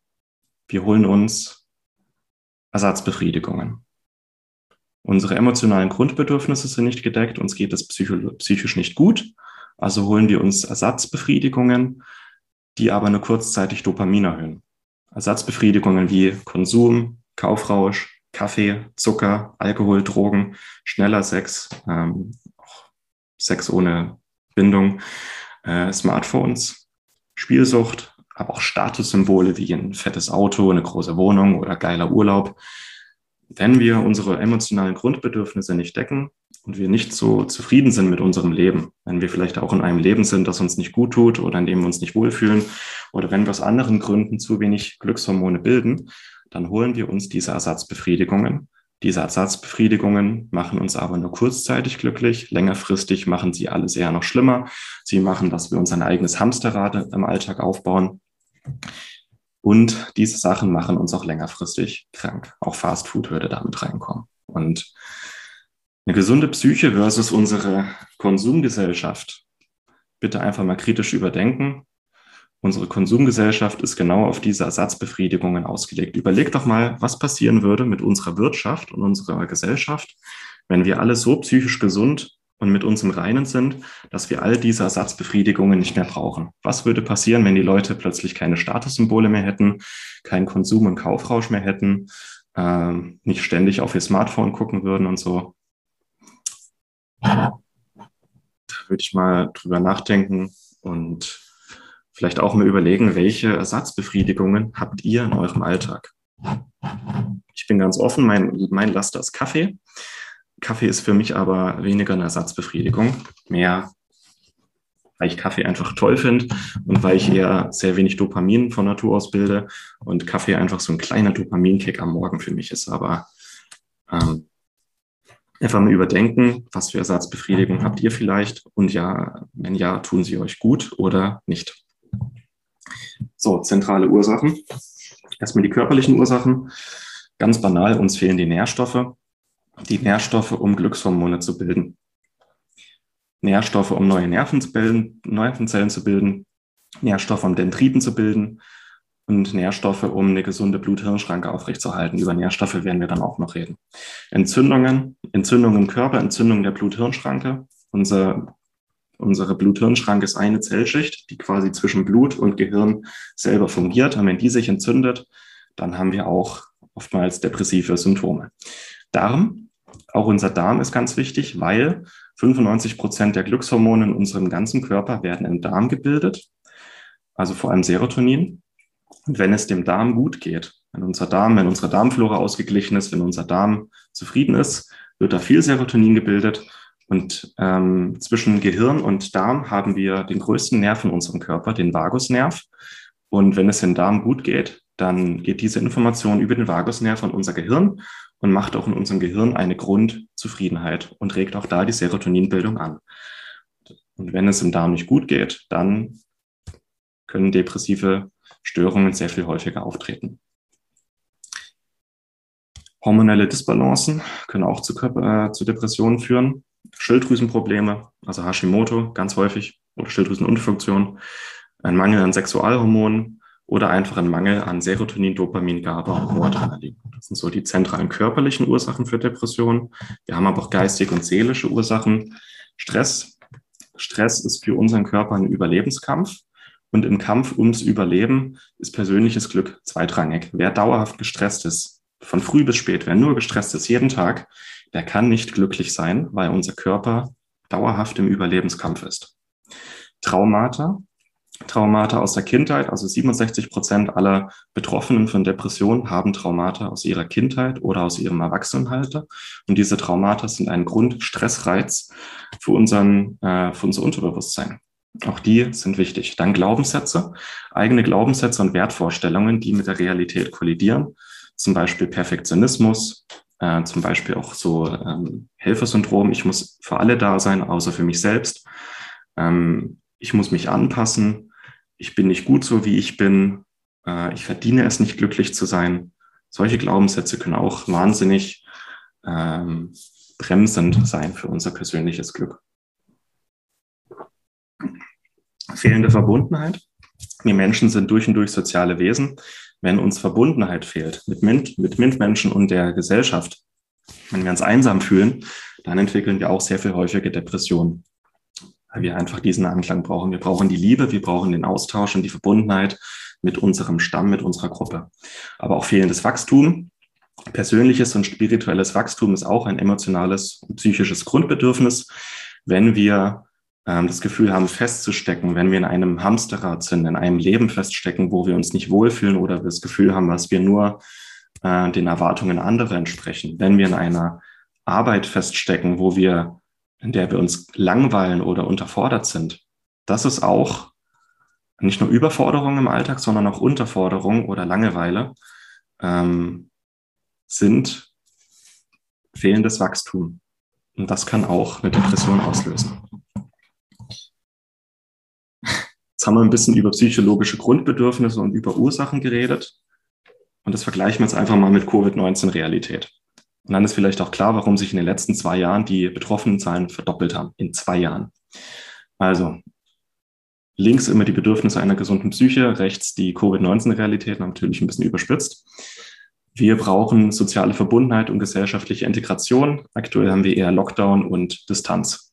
Wir holen uns Ersatzbefriedigungen. Unsere emotionalen Grundbedürfnisse sind nicht gedeckt, uns geht es psychisch nicht gut also holen wir uns Ersatzbefriedigungen, die aber nur kurzzeitig Dopamin erhöhen. Ersatzbefriedigungen wie Konsum, Kaufrausch, Kaffee, Zucker, Alkohol, Drogen, schneller Sex, ähm, Sex ohne Bindung, äh, Smartphones, Spielsucht, aber auch Statussymbole wie ein fettes Auto, eine große Wohnung oder geiler Urlaub. Wenn wir unsere emotionalen Grundbedürfnisse nicht decken, und wir nicht so zufrieden sind mit unserem Leben, wenn wir vielleicht auch in einem Leben sind, das uns nicht gut tut oder in dem wir uns nicht wohlfühlen oder wenn wir aus anderen Gründen zu wenig Glückshormone bilden, dann holen wir uns diese Ersatzbefriedigungen. Diese Ersatzbefriedigungen machen uns aber nur kurzzeitig glücklich. Längerfristig machen sie alles eher noch schlimmer. Sie machen, dass wir uns ein eigenes Hamsterrad im Alltag aufbauen. Und diese Sachen machen uns auch längerfristig krank. Auch Fast Food würde damit reinkommen. Und eine gesunde Psyche versus unsere Konsumgesellschaft. Bitte einfach mal kritisch überdenken. Unsere Konsumgesellschaft ist genau auf diese Ersatzbefriedigungen ausgelegt. Überleg doch mal, was passieren würde mit unserer Wirtschaft und unserer Gesellschaft, wenn wir alle so psychisch gesund und mit uns im Reinen sind, dass wir all diese Ersatzbefriedigungen nicht mehr brauchen. Was würde passieren, wenn die Leute plötzlich keine Statussymbole mehr hätten, keinen Konsum- und Kaufrausch mehr hätten, äh, nicht ständig auf ihr Smartphone gucken würden und so? Da würde ich mal drüber nachdenken und vielleicht auch mal überlegen, welche Ersatzbefriedigungen habt ihr in eurem Alltag? Ich bin ganz offen, mein, mein Laster ist Kaffee. Kaffee ist für mich aber weniger eine Ersatzbefriedigung, mehr weil ich Kaffee einfach toll finde und weil ich eher sehr wenig Dopamin von Natur aus bilde und Kaffee einfach so ein kleiner Dopaminkick am Morgen für mich ist. Aber ähm, einfach mal überdenken, was für Ersatzbefriedigung habt ihr vielleicht und ja, wenn ja, tun sie euch gut oder nicht. So, zentrale Ursachen. Erstmal die körperlichen Ursachen. Ganz banal, uns fehlen die Nährstoffe. Die Nährstoffe, um Glückshormone zu bilden. Nährstoffe, um neue Nervenzellen, Nervenzellen zu bilden. Nährstoffe, um Dendriten zu bilden und Nährstoffe, um eine gesunde Blut-Hirn-Schranke aufrechtzuerhalten. Über Nährstoffe werden wir dann auch noch reden. Entzündungen, Entzündungen im Körper, Entzündung der Blut-Hirn-Schranke. Unser, unsere Blut-Hirn-Schranke ist eine Zellschicht, die quasi zwischen Blut und Gehirn selber fungiert. Und wenn die sich entzündet, dann haben wir auch oftmals depressive Symptome. Darm, auch unser Darm ist ganz wichtig, weil 95 Prozent der Glückshormone in unserem ganzen Körper werden im Darm gebildet, also vor allem Serotonin. Und wenn es dem Darm gut geht, wenn unser Darm, wenn unsere Darmflora ausgeglichen ist, wenn unser Darm zufrieden ist, wird da viel Serotonin gebildet Und ähm, zwischen Gehirn und Darm haben wir den größten Nerv in unserem Körper, den Vagusnerv. Und wenn es dem Darm gut geht, dann geht diese Information über den Vagusnerv an unser Gehirn und macht auch in unserem Gehirn eine Grundzufriedenheit und regt auch da die Serotoninbildung an. Und wenn es im Darm nicht gut geht, dann können depressive Störungen sehr viel häufiger auftreten. Hormonelle Disbalancen können auch zu, äh, zu Depressionen führen. Schilddrüsenprobleme, also Hashimoto ganz häufig oder Schilddrüsenunfunktion, ein Mangel an Sexualhormonen oder einfach ein Mangel an Serotonin, Dopamin, GABA und Noradrenalin. Das sind so die zentralen körperlichen Ursachen für Depressionen. Wir haben aber auch geistige und seelische Ursachen. Stress. Stress ist für unseren Körper ein Überlebenskampf. Und im Kampf ums Überleben ist persönliches Glück zweitrangig. Wer dauerhaft gestresst ist, von früh bis spät, wer nur gestresst ist jeden Tag, der kann nicht glücklich sein, weil unser Körper dauerhaft im Überlebenskampf ist. Traumata. Traumata aus der Kindheit, also 67 Prozent aller Betroffenen von Depressionen haben Traumata aus ihrer Kindheit oder aus ihrem Erwachsenenalter. Und diese Traumata sind ein Grundstressreiz für, unseren, äh, für unser Unterbewusstsein. Auch die sind wichtig. Dann Glaubenssätze, eigene Glaubenssätze und Wertvorstellungen, die mit der Realität kollidieren. Zum Beispiel Perfektionismus, äh, zum Beispiel auch so ähm, Helfersyndrom. Ich muss für alle da sein, außer für mich selbst. Ähm, ich muss mich anpassen. Ich bin nicht gut so, wie ich bin. Äh, ich verdiene es nicht, glücklich zu sein. Solche Glaubenssätze können auch wahnsinnig ähm, bremsend sein für unser persönliches Glück. Fehlende Verbundenheit. Wir Menschen sind durch und durch soziale Wesen. Wenn uns Verbundenheit fehlt mit, mit, mit Mitmenschen und der Gesellschaft, wenn wir uns einsam fühlen, dann entwickeln wir auch sehr viel häufige Depressionen, weil wir einfach diesen Anklang brauchen. Wir brauchen die Liebe, wir brauchen den Austausch und die Verbundenheit mit unserem Stamm, mit unserer Gruppe. Aber auch fehlendes Wachstum, persönliches und spirituelles Wachstum ist auch ein emotionales und psychisches Grundbedürfnis. Wenn wir das Gefühl haben, festzustecken, wenn wir in einem Hamsterrad sind, in einem Leben feststecken, wo wir uns nicht wohlfühlen oder das Gefühl haben, dass wir nur äh, den Erwartungen anderer entsprechen, wenn wir in einer Arbeit feststecken, wo wir, in der wir uns langweilen oder unterfordert sind, das ist auch nicht nur Überforderung im Alltag, sondern auch Unterforderung oder Langeweile ähm, sind fehlendes Wachstum. Und das kann auch eine Depression auslösen. Jetzt haben wir ein bisschen über psychologische Grundbedürfnisse und über Ursachen geredet. Und das vergleichen wir jetzt einfach mal mit Covid-19-Realität. Und dann ist vielleicht auch klar, warum sich in den letzten zwei Jahren die betroffenen Zahlen verdoppelt haben. In zwei Jahren. Also links immer die Bedürfnisse einer gesunden Psyche, rechts die Covid-19-Realität, natürlich ein bisschen überspitzt. Wir brauchen soziale Verbundenheit und gesellschaftliche Integration. Aktuell haben wir eher Lockdown und Distanz.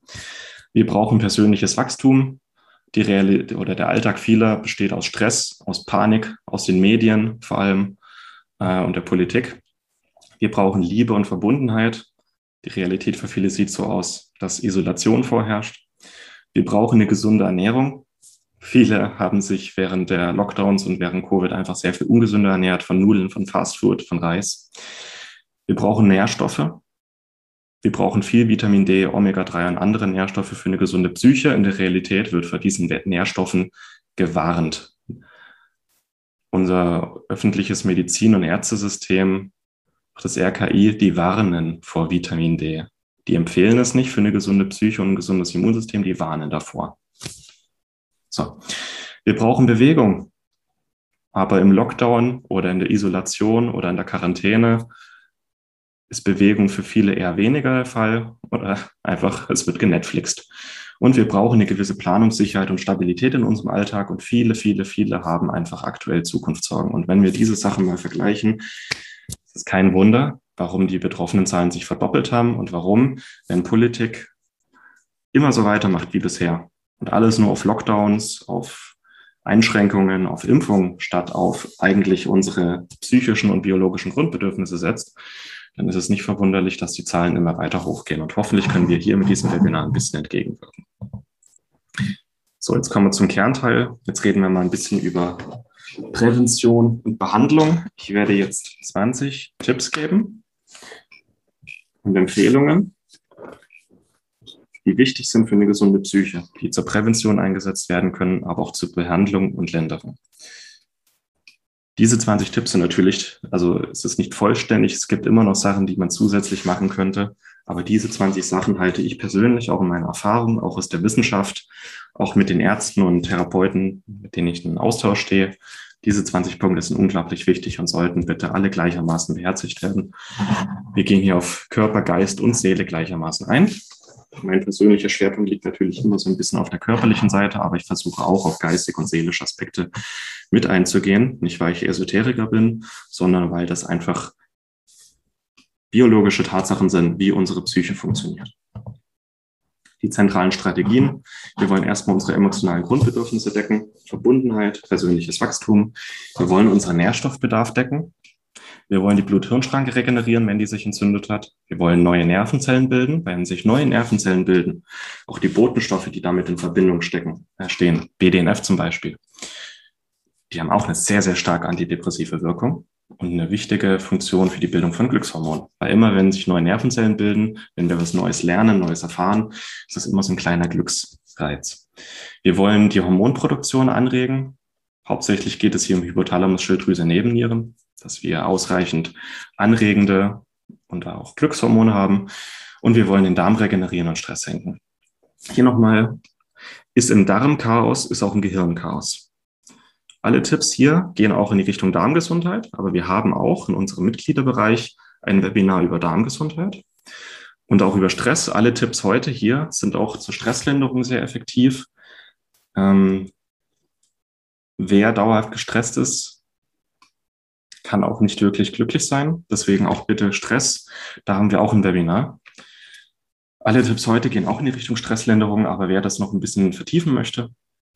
Wir brauchen persönliches Wachstum die Realität oder der Alltag vieler besteht aus Stress, aus Panik, aus den Medien vor allem äh, und der Politik. Wir brauchen Liebe und Verbundenheit. Die Realität für viele sieht so aus, dass Isolation vorherrscht. Wir brauchen eine gesunde Ernährung. Viele haben sich während der Lockdowns und während Covid einfach sehr viel ungesünder ernährt, von Nudeln, von Fastfood, von Reis. Wir brauchen Nährstoffe. Wir brauchen viel Vitamin D, Omega-3 und andere Nährstoffe für eine gesunde Psyche. In der Realität wird vor diesen Nährstoffen gewarnt. Unser öffentliches Medizin- und Ärztesystem, das RKI, die warnen vor Vitamin D. Die empfehlen es nicht für eine gesunde Psyche und ein gesundes Immunsystem, die warnen davor. So. Wir brauchen Bewegung. Aber im Lockdown oder in der Isolation oder in der Quarantäne ist Bewegung für viele eher weniger der Fall oder einfach, es wird genetflixt. Und wir brauchen eine gewisse Planungssicherheit und Stabilität in unserem Alltag und viele, viele, viele haben einfach aktuell Zukunftssorgen. Und wenn wir diese Sachen mal vergleichen, ist es kein Wunder, warum die betroffenen Zahlen sich verdoppelt haben und warum, wenn Politik immer so weitermacht wie bisher und alles nur auf Lockdowns, auf Einschränkungen, auf Impfungen statt auf eigentlich unsere psychischen und biologischen Grundbedürfnisse setzt, dann ist es nicht verwunderlich, dass die Zahlen immer weiter hochgehen. Und hoffentlich können wir hier mit diesem Webinar ein bisschen entgegenwirken. So, jetzt kommen wir zum Kernteil. Jetzt reden wir mal ein bisschen über Prävention und Behandlung. Ich werde jetzt 20 Tipps geben und Empfehlungen, die wichtig sind für eine gesunde Psyche, die zur Prävention eingesetzt werden können, aber auch zur Behandlung und Länderung. Diese 20 Tipps sind natürlich, also es ist nicht vollständig, es gibt immer noch Sachen, die man zusätzlich machen könnte, aber diese 20 Sachen halte ich persönlich auch in meiner Erfahrung, auch aus der Wissenschaft, auch mit den Ärzten und Therapeuten, mit denen ich in Austausch stehe, diese 20 Punkte sind unglaublich wichtig und sollten bitte alle gleichermaßen beherzigt werden. Wir gehen hier auf Körper, Geist und Seele gleichermaßen ein. Mein persönlicher Schwerpunkt liegt natürlich immer so ein bisschen auf der körperlichen Seite, aber ich versuche auch auf geistig und seelische Aspekte mit einzugehen. Nicht, weil ich Esoteriker bin, sondern weil das einfach biologische Tatsachen sind, wie unsere Psyche funktioniert die zentralen Strategien. Wir wollen erstmal unsere emotionalen Grundbedürfnisse decken, Verbundenheit, persönliches Wachstum. Wir wollen unseren Nährstoffbedarf decken. Wir wollen die Blut-Hirn-Schranke regenerieren, wenn die sich entzündet hat. Wir wollen neue Nervenzellen bilden. Wenn sich neue Nervenzellen bilden, auch die Botenstoffe, die damit in Verbindung stecken, äh, stehen, BDNF zum Beispiel, die haben auch eine sehr, sehr stark antidepressive Wirkung und eine wichtige Funktion für die Bildung von Glückshormonen. Weil immer, wenn sich neue Nervenzellen bilden, wenn wir was Neues lernen, Neues erfahren, ist das immer so ein kleiner Glücksreiz. Wir wollen die Hormonproduktion anregen. Hauptsächlich geht es hier um Hypothalamus, Schilddrüse, Nebennieren, dass wir ausreichend anregende und auch Glückshormone haben. Und wir wollen den Darm regenerieren und Stress senken. Hier nochmal, ist im Darm Chaos, ist auch im Gehirn Chaos. Alle Tipps hier gehen auch in die Richtung Darmgesundheit, aber wir haben auch in unserem Mitgliederbereich ein Webinar über Darmgesundheit und auch über Stress. Alle Tipps heute hier sind auch zur Stresslinderung sehr effektiv. Ähm, wer dauerhaft gestresst ist, kann auch nicht wirklich glücklich sein. Deswegen auch bitte Stress. Da haben wir auch ein Webinar. Alle Tipps heute gehen auch in die Richtung Stresslinderung, aber wer das noch ein bisschen vertiefen möchte,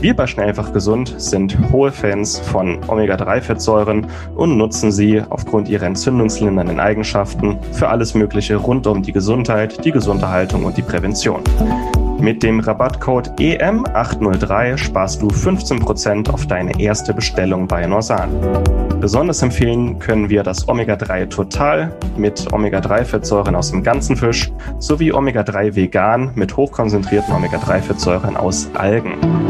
Wir bei Schnellfach Gesund sind hohe Fans von Omega-3-Fettsäuren und nutzen sie aufgrund ihrer entzündungslindernden Eigenschaften für alles Mögliche rund um die Gesundheit, die Gesunderhaltung und die Prävention. Mit dem Rabattcode EM803 sparst du 15% auf deine erste Bestellung bei Norsan. Besonders empfehlen können wir das Omega-3 Total mit Omega-3-Fettsäuren aus dem ganzen Fisch sowie Omega-3 Vegan mit hochkonzentrierten Omega-3-Fettsäuren aus Algen.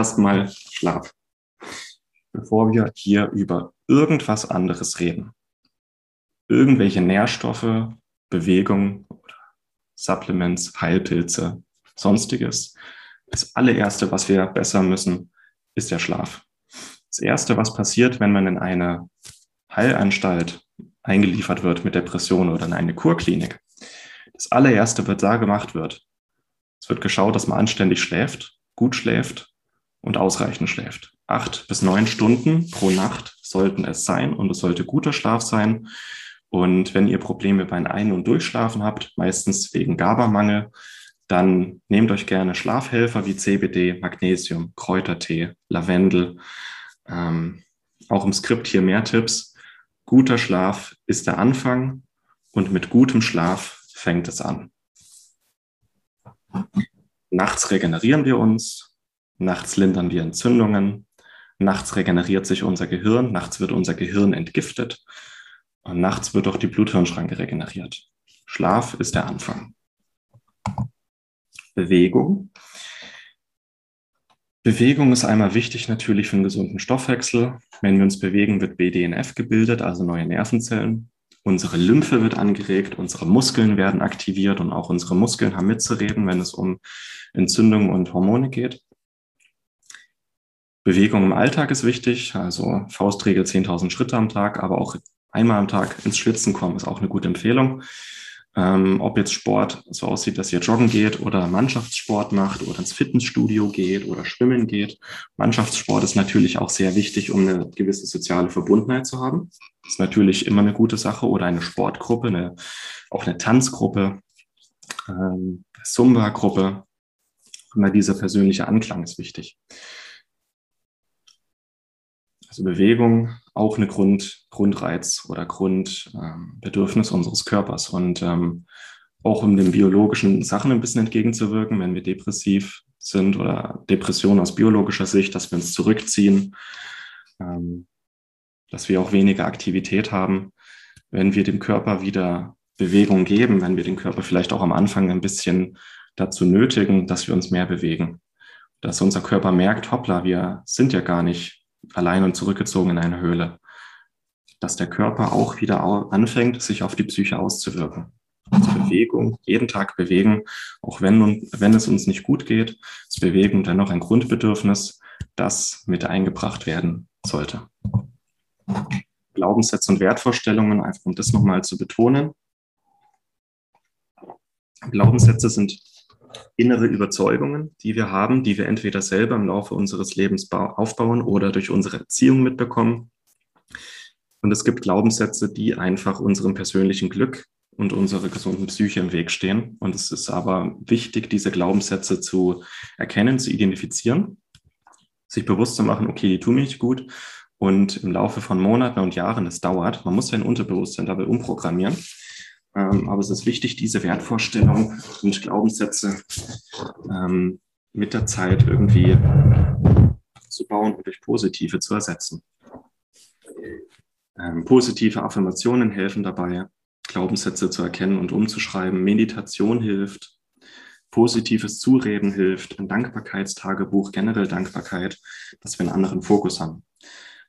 Erstmal Schlaf. Bevor wir hier über irgendwas anderes reden, irgendwelche Nährstoffe Bewegung Supplements, Heilpilze, sonstiges. Das allererste, was wir bessern müssen, ist der Schlaf. Das erste, was passiert, wenn man in eine Heilanstalt eingeliefert wird mit Depression oder in eine Kurklinik, das allererste, was da gemacht wird, es wird geschaut, dass man anständig schläft, gut schläft und ausreichend schläft. Acht bis neun Stunden pro Nacht sollten es sein und es sollte guter Schlaf sein. Und wenn ihr Probleme beim Ein- und Durchschlafen habt, meistens wegen GABA-Mangel, dann nehmt euch gerne Schlafhelfer wie CBD, Magnesium, Kräutertee, Lavendel. Ähm, auch im Skript hier mehr Tipps. Guter Schlaf ist der Anfang und mit gutem Schlaf fängt es an. Nachts regenerieren wir uns. Nachts lindern wir Entzündungen. Nachts regeneriert sich unser Gehirn. Nachts wird unser Gehirn entgiftet. Und nachts wird auch die Bluthirnschranke regeneriert. Schlaf ist der Anfang. Bewegung. Bewegung ist einmal wichtig natürlich für einen gesunden Stoffwechsel. Wenn wir uns bewegen, wird BDNF gebildet, also neue Nervenzellen. Unsere Lymphe wird angeregt, unsere Muskeln werden aktiviert und auch unsere Muskeln haben mitzureden, wenn es um Entzündung und Hormone geht. Bewegung im Alltag ist wichtig, also Faustregel 10.000 Schritte am Tag, aber auch einmal am Tag ins Schwitzen kommen ist auch eine gute Empfehlung. Ähm, ob jetzt Sport so aussieht, dass ihr joggen geht oder Mannschaftssport macht oder ins Fitnessstudio geht oder schwimmen geht. Mannschaftssport ist natürlich auch sehr wichtig, um eine gewisse soziale Verbundenheit zu haben. Ist natürlich immer eine gute Sache oder eine Sportgruppe, eine, auch eine Tanzgruppe, ähm, Zumba-Gruppe. Immer dieser persönliche Anklang ist wichtig. Also Bewegung auch eine Grund, Grundreiz oder Grundbedürfnis ähm, unseres Körpers. Und ähm, auch um den biologischen Sachen ein bisschen entgegenzuwirken, wenn wir depressiv sind oder Depression aus biologischer Sicht, dass wir uns zurückziehen, ähm, dass wir auch weniger Aktivität haben. Wenn wir dem Körper wieder Bewegung geben, wenn wir den Körper vielleicht auch am Anfang ein bisschen dazu nötigen, dass wir uns mehr bewegen, dass unser Körper merkt, hoppla, wir sind ja gar nicht allein und zurückgezogen in eine Höhle. Dass der Körper auch wieder anfängt, sich auf die Psyche auszuwirken. Also Bewegung, jeden Tag bewegen, auch wenn, wenn es uns nicht gut geht, ist Bewegung dennoch ein Grundbedürfnis, das mit eingebracht werden sollte. Glaubenssätze und Wertvorstellungen, einfach um das nochmal zu betonen. Glaubenssätze sind innere Überzeugungen, die wir haben, die wir entweder selber im Laufe unseres Lebens aufbauen oder durch unsere Erziehung mitbekommen. Und es gibt Glaubenssätze, die einfach unserem persönlichen Glück und unserer gesunden Psyche im Weg stehen. Und es ist aber wichtig, diese Glaubenssätze zu erkennen, zu identifizieren, sich bewusst zu machen, okay, die tun mich gut. Und im Laufe von Monaten und Jahren, das dauert, man muss sein Unterbewusstsein dabei umprogrammieren. Ähm, aber es ist wichtig, diese Wertvorstellungen und Glaubenssätze ähm, mit der Zeit irgendwie zu bauen und durch positive zu ersetzen. Ähm, positive Affirmationen helfen dabei, Glaubenssätze zu erkennen und umzuschreiben. Meditation hilft. Positives Zureden hilft. Ein Dankbarkeitstagebuch, generell Dankbarkeit, dass wir einen anderen Fokus haben.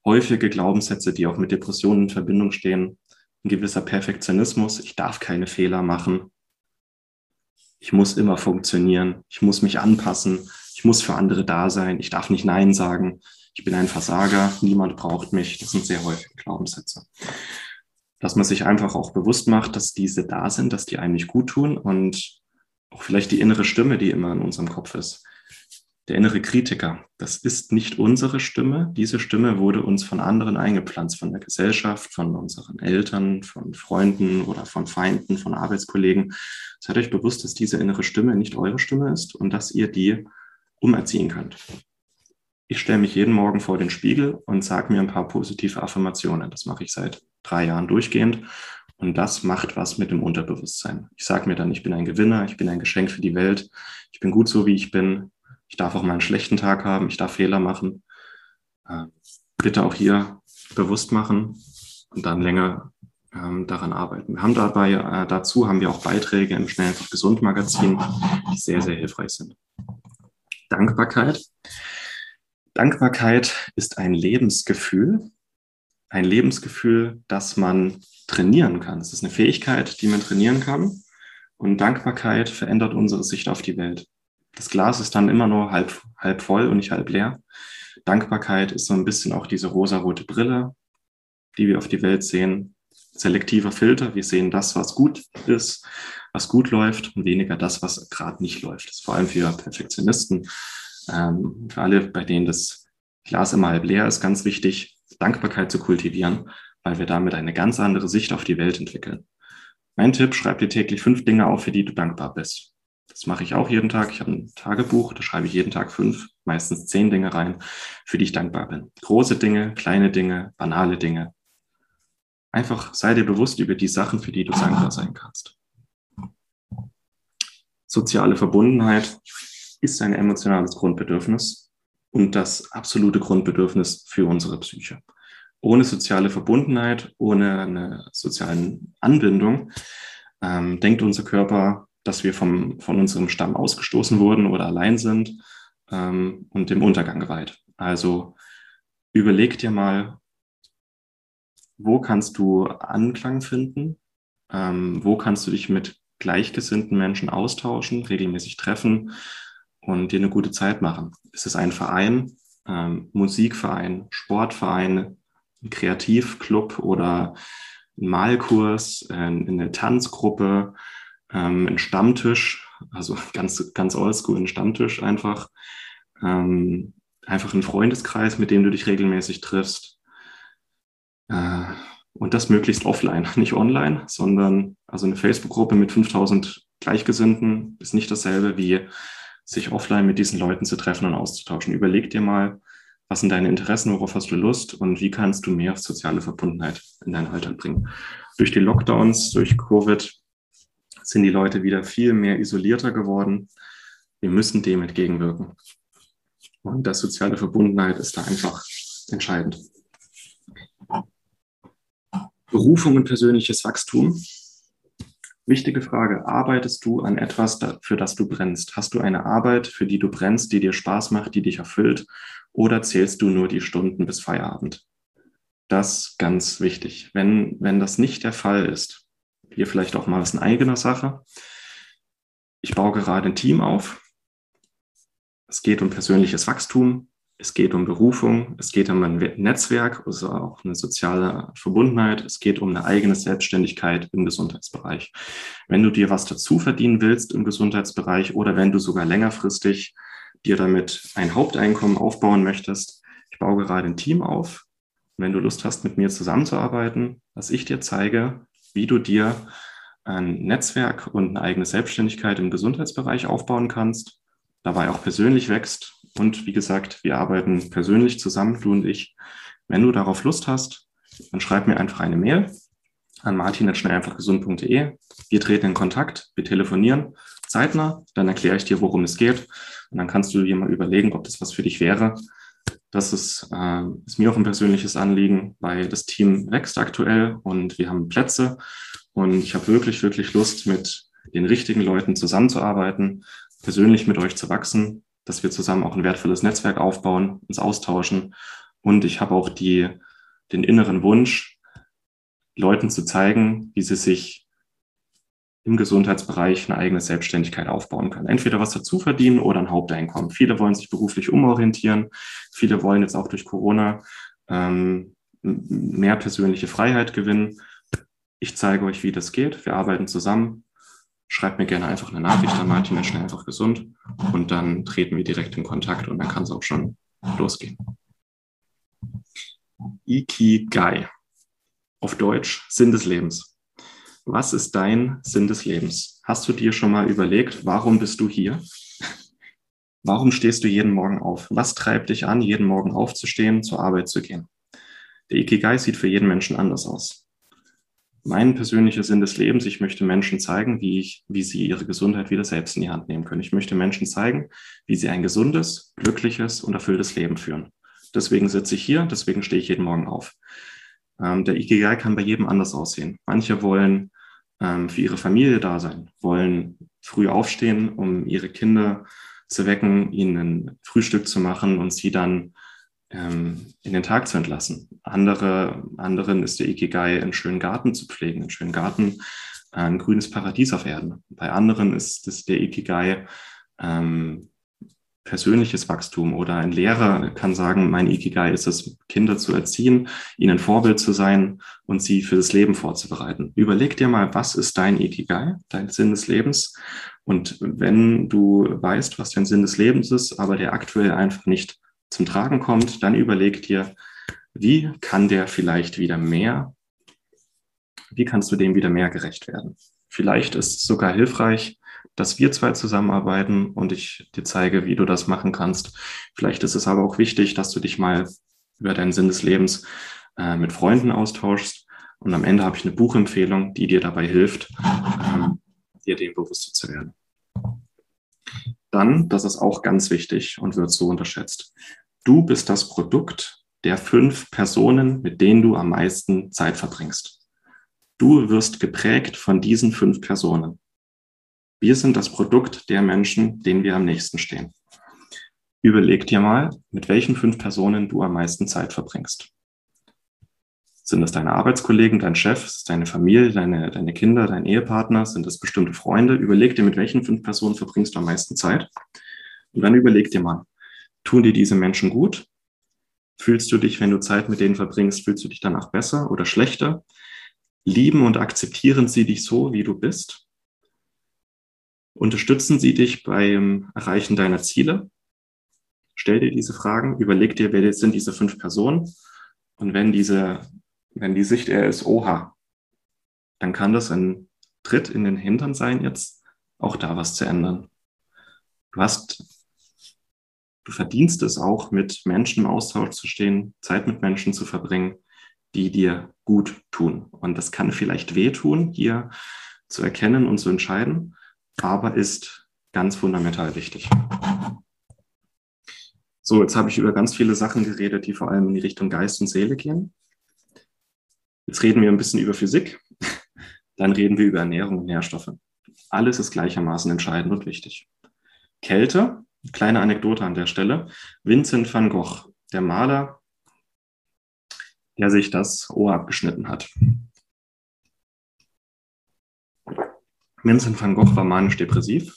Häufige Glaubenssätze, die auch mit Depressionen in Verbindung stehen, ein gewisser Perfektionismus. Ich darf keine Fehler machen. Ich muss immer funktionieren. Ich muss mich anpassen. Ich muss für andere da sein. Ich darf nicht Nein sagen. Ich bin ein Versager. Niemand braucht mich. Das sind sehr häufige Glaubenssätze. Dass man sich einfach auch bewusst macht, dass diese da sind, dass die einem nicht gut tun und auch vielleicht die innere Stimme, die immer in unserem Kopf ist, der innere Kritiker. Das ist nicht unsere Stimme. Diese Stimme wurde uns von anderen eingepflanzt, von der Gesellschaft, von unseren Eltern, von Freunden oder von Feinden, von Arbeitskollegen. Seid euch bewusst, dass diese innere Stimme nicht eure Stimme ist und dass ihr die umerziehen könnt. Ich stelle mich jeden Morgen vor den Spiegel und sage mir ein paar positive Affirmationen. Das mache ich seit drei Jahren durchgehend. Und das macht was mit dem Unterbewusstsein. Ich sage mir dann, ich bin ein Gewinner, ich bin ein Geschenk für die Welt, ich bin gut so, wie ich bin, ich darf auch mal einen schlechten Tag haben, ich darf Fehler machen. Äh, bitte auch hier bewusst machen und dann länger ähm, daran arbeiten. Wir haben dabei, äh, dazu haben wir auch Beiträge im Schnell einfach gesund Magazin, die sehr, sehr hilfreich sind. Dankbarkeit. Dankbarkeit ist ein Lebensgefühl, ein Lebensgefühl, das man trainieren kann. Es ist eine Fähigkeit, die man trainieren kann. Und Dankbarkeit verändert unsere Sicht auf die Welt das Glas ist dann immer nur halb, halb voll und nicht halb leer. Dankbarkeit ist so ein bisschen auch diese rosarote Brille, die wir auf die Welt sehen. Selektiver Filter. Wir sehen das, was gut ist, was gut läuft und weniger das, was gerade nicht läuft. Das ist vor allem für Perfektionisten, ähm, für alle, bei denen das Glas immer halb leer ist, ganz wichtig, Dankbarkeit zu kultivieren, weil wir damit eine ganz andere Sicht auf die Welt entwickeln. Mein Tipp, schreib dir täglich fünf Dinge auf, für die du dankbar bist. Das mache ich auch jeden Tag. Ich habe ein Tagebuch, da schreibe ich jeden Tag fünf, meistens zehn Dinge rein, für die ich dankbar bin. Große Dinge, kleine Dinge, banale Dinge. Einfach sei dir bewusst über die Sachen, für die du dankbar sein kannst. Soziale Verbundenheit ist ein emotionales Grundbedürfnis. und das absolute Grundbedürfnis für unsere Psyche. Ohne soziale Verbundenheit, ohne eine soziale Anbindung, ähm, denkt unser Körper, dass wir vom, von unserem Stamm ausgestoßen wurden oder allein sind ähm, und dem Untergang geweiht. Also überleg dir mal, wo kannst du Anklang finden? Ähm, wo kannst du dich mit gleichgesinnten Menschen austauschen, regelmäßig treffen und dir eine gute Zeit machen? Ist es ein Verein, ähm, Musikverein, Sportverein, ein Kreativclub oder ein Malkurs, äh, eine Tanzgruppe, ähm, ein Stammtisch, also ganz, ganz oldschool ein Stammtisch einfach, ähm, einfach ein Freundeskreis, mit dem du dich regelmäßig triffst. Äh, und das möglichst offline, nicht online, sondern also eine Facebook-Gruppe mit 5000 Gleichgesinnten ist nicht dasselbe wie sich offline mit diesen Leuten zu treffen und auszutauschen. Überleg dir mal, was sind deine Interessen, worauf hast du Lust und wie kannst du mehr soziale Verbundenheit in deinen Alltag bringen. Durch die Lockdowns, durch Covid sind die Leute wieder viel mehr isolierter geworden. Wir müssen dem entgegenwirken. Und das soziale Verbundenheit ist da einfach entscheidend. Berufung und persönliches Wachstum. Wichtige Frage, arbeitest du an etwas, für das du brennst? Hast du eine Arbeit, für die du brennst, die dir Spaß macht, die dich erfüllt? Oder zählst du nur die Stunden bis Feierabend? Das ganz wichtig. Wenn, wenn das nicht der Fall ist, hier vielleicht auch mal was in eigener Sache. Ich baue gerade ein Team auf. Es geht um persönliches Wachstum. Es geht um Berufung, es geht um ein Netzwerk, also auch eine soziale Verbundenheit, es geht um eine eigene Selbstständigkeit im Gesundheitsbereich. Wenn du dir was dazu verdienen willst im Gesundheitsbereich oder wenn du sogar längerfristig dir damit ein Haupteinkommen aufbauen möchtest, ich baue gerade ein Team auf. Wenn du Lust hast, mit mir zusammenzuarbeiten, dass ich dir zeige, wie du dir ein Netzwerk und eine eigene Selbstständigkeit im Gesundheitsbereich aufbauen kannst, dabei auch persönlich wächst. Und wie gesagt, wir arbeiten persönlich zusammen, du und ich. Wenn du darauf Lust hast, dann schreib mir einfach eine Mail an martin.schnelleinfachgesund.de. Wir treten in Kontakt, wir telefonieren zeitnah, dann erkläre ich dir, worum es geht. Und dann kannst du dir mal überlegen, ob das was für dich wäre. Das ist, äh, ist mir auch ein persönliches Anliegen, weil das Team wächst aktuell und wir haben Plätze. Und ich habe wirklich, wirklich Lust, mit den richtigen Leuten zusammenzuarbeiten, persönlich mit euch zu wachsen, dass wir zusammen auch ein wertvolles Netzwerk aufbauen, uns austauschen. Und ich habe auch die, den inneren Wunsch, Leuten zu zeigen, wie sie sich im Gesundheitsbereich eine eigene Selbstständigkeit aufbauen können. Entweder was dazu verdienen oder ein Haupteinkommen. Viele wollen sich beruflich umorientieren. Viele wollen jetzt auch durch Corona ähm, mehr persönliche Freiheit gewinnen. Ich zeige euch, wie das geht. Wir arbeiten zusammen. Schreibt mir gerne einfach eine Nachricht an Martin, schnell einfach gesund. Und dann treten wir direkt in Kontakt und dann kann es auch schon losgehen. Ikigai. Auf Deutsch Sinn des Lebens. Was ist dein Sinn des Lebens? Hast du dir schon mal überlegt, warum bist du hier? Warum stehst du jeden Morgen auf? Was treibt dich an, jeden Morgen aufzustehen, zur Arbeit zu gehen? Der Ikigai sieht für jeden Menschen anders aus. Mein persönlicher Sinn des Lebens, ich möchte Menschen zeigen, wie, ich, wie sie ihre Gesundheit wieder selbst in die Hand nehmen können. Ich möchte Menschen zeigen, wie sie ein gesundes, glückliches und erfülltes Leben führen. Deswegen sitze ich hier, deswegen stehe ich jeden Morgen auf. Ähm, der Ikigai kann bei jedem anders aussehen. Manche wollen ähm, für ihre Familie da sein, wollen früh aufstehen, um ihre Kinder zu wecken, ihnen ein Frühstück zu machen und sie dann ähm, in den Tag zu entlassen. Andere, anderen ist der Ikigai, einen schönen Garten zu pflegen, einen schönen Garten, ein grünes Paradies auf Erden. Bei anderen ist es der Ikigai, ähm, persönliches Wachstum oder ein Lehrer kann sagen, mein Ikigai ist es, Kinder zu erziehen, ihnen Vorbild zu sein und sie für das Leben vorzubereiten. Überleg dir mal, was ist dein Ikigai, dein Sinn des Lebens? Und wenn du weißt, was dein Sinn des Lebens ist, aber der aktuell einfach nicht zum Tragen kommt, dann überleg dir, wie kann der vielleicht wieder mehr, wie kannst du dem wieder mehr gerecht werden? Vielleicht ist es sogar hilfreich, dass wir zwei zusammenarbeiten und ich dir zeige, wie du das machen kannst. Vielleicht ist es aber auch wichtig, dass du dich mal über deinen Sinn des Lebens äh, mit Freunden austauschst. Und am Ende habe ich eine Buchempfehlung, die dir dabei hilft, ähm, dir dem bewusst zu werden. Dann, das ist auch ganz wichtig und wird so unterschätzt, Du bist das Produkt der fünf Personen, mit denen du am meisten Zeit verbringst. Du wirst geprägt von diesen fünf Personen. Wir sind das Produkt der Menschen, denen wir am nächsten stehen. Überleg dir mal, mit welchen fünf Personen du am meisten Zeit verbringst. Sind es deine Arbeitskollegen, dein Chef, deine Familie, deine, deine Kinder, dein Ehepartner? Sind es bestimmte Freunde? Überleg dir, mit welchen fünf Personen verbringst du am meisten Zeit. Und dann überleg dir mal, tun dir diese Menschen gut? Fühlst du dich, wenn du Zeit mit denen verbringst, fühlst du dich danach besser oder schlechter? Lieben und akzeptieren sie dich so, wie du bist? Unterstützen sie dich beim Erreichen deiner Ziele? Stell dir diese Fragen, überleg dir, wer sind diese fünf Personen? Und wenn diese, wenn die Sicht eher ist, oha, dann kann das ein Tritt in den Hintern sein, jetzt auch da was zu ändern. Du hast, du verdienst es auch, mit Menschen im Austausch zu stehen, Zeit mit Menschen zu verbringen, die dir gut tun. Und das kann vielleicht wehtun, hier zu erkennen und zu entscheiden, aber ist ganz fundamental wichtig. So, jetzt habe ich über ganz viele Sachen geredet, die vor allem in die Richtung Geist und Seele gehen. Jetzt reden wir ein bisschen über Physik, dann reden wir über Ernährung und Nährstoffe. Alles ist gleichermaßen entscheidend und wichtig. Kälte, kleine Anekdote an der Stelle. Vincent van Gogh, der Maler, der sich das Ohr abgeschnitten hat. Vincent van Gogh war manisch-depressiv.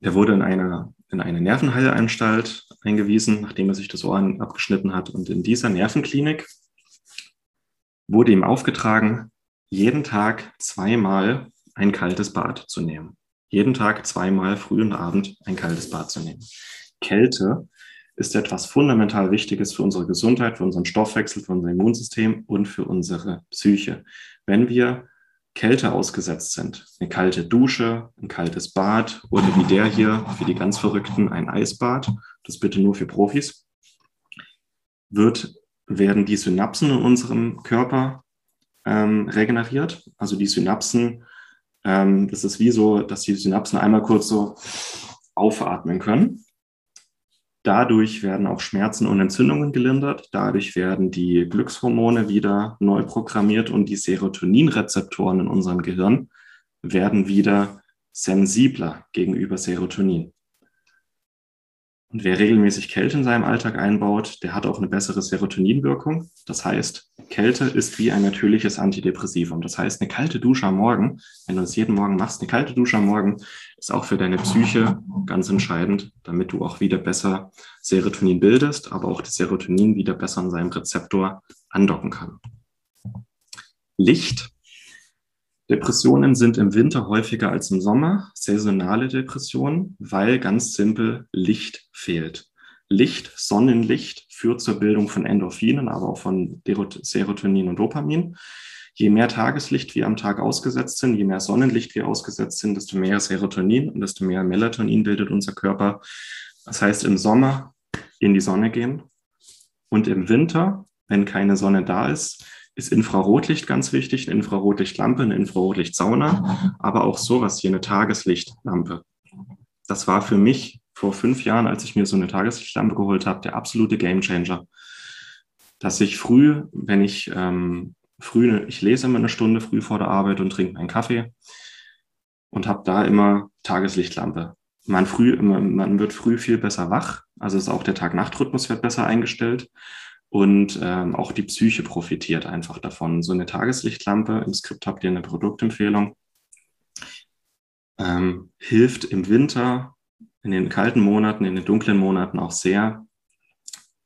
Er wurde in eine in eine Nervenheilanstalt eingewiesen, nachdem er sich das Ohr abgeschnitten hat. Und in dieser Nervenklinik wurde ihm aufgetragen, jeden Tag zweimal ein kaltes Bad zu nehmen. Jeden Tag zweimal früh und Abend ein kaltes Bad zu nehmen. Kälte ist etwas fundamental Wichtiges für unsere Gesundheit, für unseren Stoffwechsel, für unser Immunsystem und für unsere Psyche. Wenn wir Kälte ausgesetzt sind. Eine kalte Dusche, ein kaltes Bad oder wie der hier für die ganz Verrückten ein Eisbad, das bitte nur für Profis, wird, werden die Synapsen in unserem Körper ähm, regeneriert. Also die Synapsen, ähm, das ist wie so, dass die Synapsen einmal kurz so aufatmen können. Dadurch werden auch Schmerzen und Entzündungen gelindert. Dadurch werden die Glückshormone wieder neu programmiert und die Serotoninrezeptoren in unserem Gehirn werden wieder sensibler gegenüber Serotonin. Und wer regelmäßig Kälte in seinem Alltag einbaut, der hat auch eine bessere Serotoninwirkung. Das heißt, Kälte ist wie ein natürliches Antidepressivum. Das heißt, eine kalte Dusche am Morgen, wenn du es jeden Morgen machst, eine kalte Dusche am Morgen ist auch für deine Psyche ganz entscheidend, damit du auch wieder besser Serotonin bildest, aber auch das Serotonin wieder besser an seinem Rezeptor andocken kann. Licht Depressionen sind im Winter häufiger als im Sommer, saisonale Depressionen, weil ganz simpel Licht fehlt. Licht, Sonnenlicht führt zur Bildung von Endorphinen, aber auch von Serotonin und Dopamin. Je mehr Tageslicht wir am Tag ausgesetzt sind, je mehr Sonnenlicht wir ausgesetzt sind, desto mehr Serotonin und desto mehr Melatonin bildet unser Körper. Das heißt, im Sommer in die Sonne gehen und im Winter, wenn keine Sonne da ist, ist Infrarotlicht ganz wichtig, eine Infrarotlichtlampe, eine Infrarotlichtsauna, aber auch sowas hier, eine Tageslichtlampe. Das war für mich vor fünf Jahren, als ich mir so eine Tageslichtlampe geholt habe, der absolute Gamechanger. Dass ich früh, wenn ich ähm, früh, ich lese immer eine Stunde früh vor der Arbeit und trinke meinen Kaffee und habe da immer Tageslichtlampe. Man, früh, man wird früh viel besser wach, also ist auch der Tag-Nacht-Rhythmus wird besser eingestellt und ähm, auch die Psyche profitiert einfach davon. So eine Tageslichtlampe, im Skript habt ihr eine Produktempfehlung, ähm, hilft im Winter, in den kalten Monaten, in den dunklen Monaten auch sehr,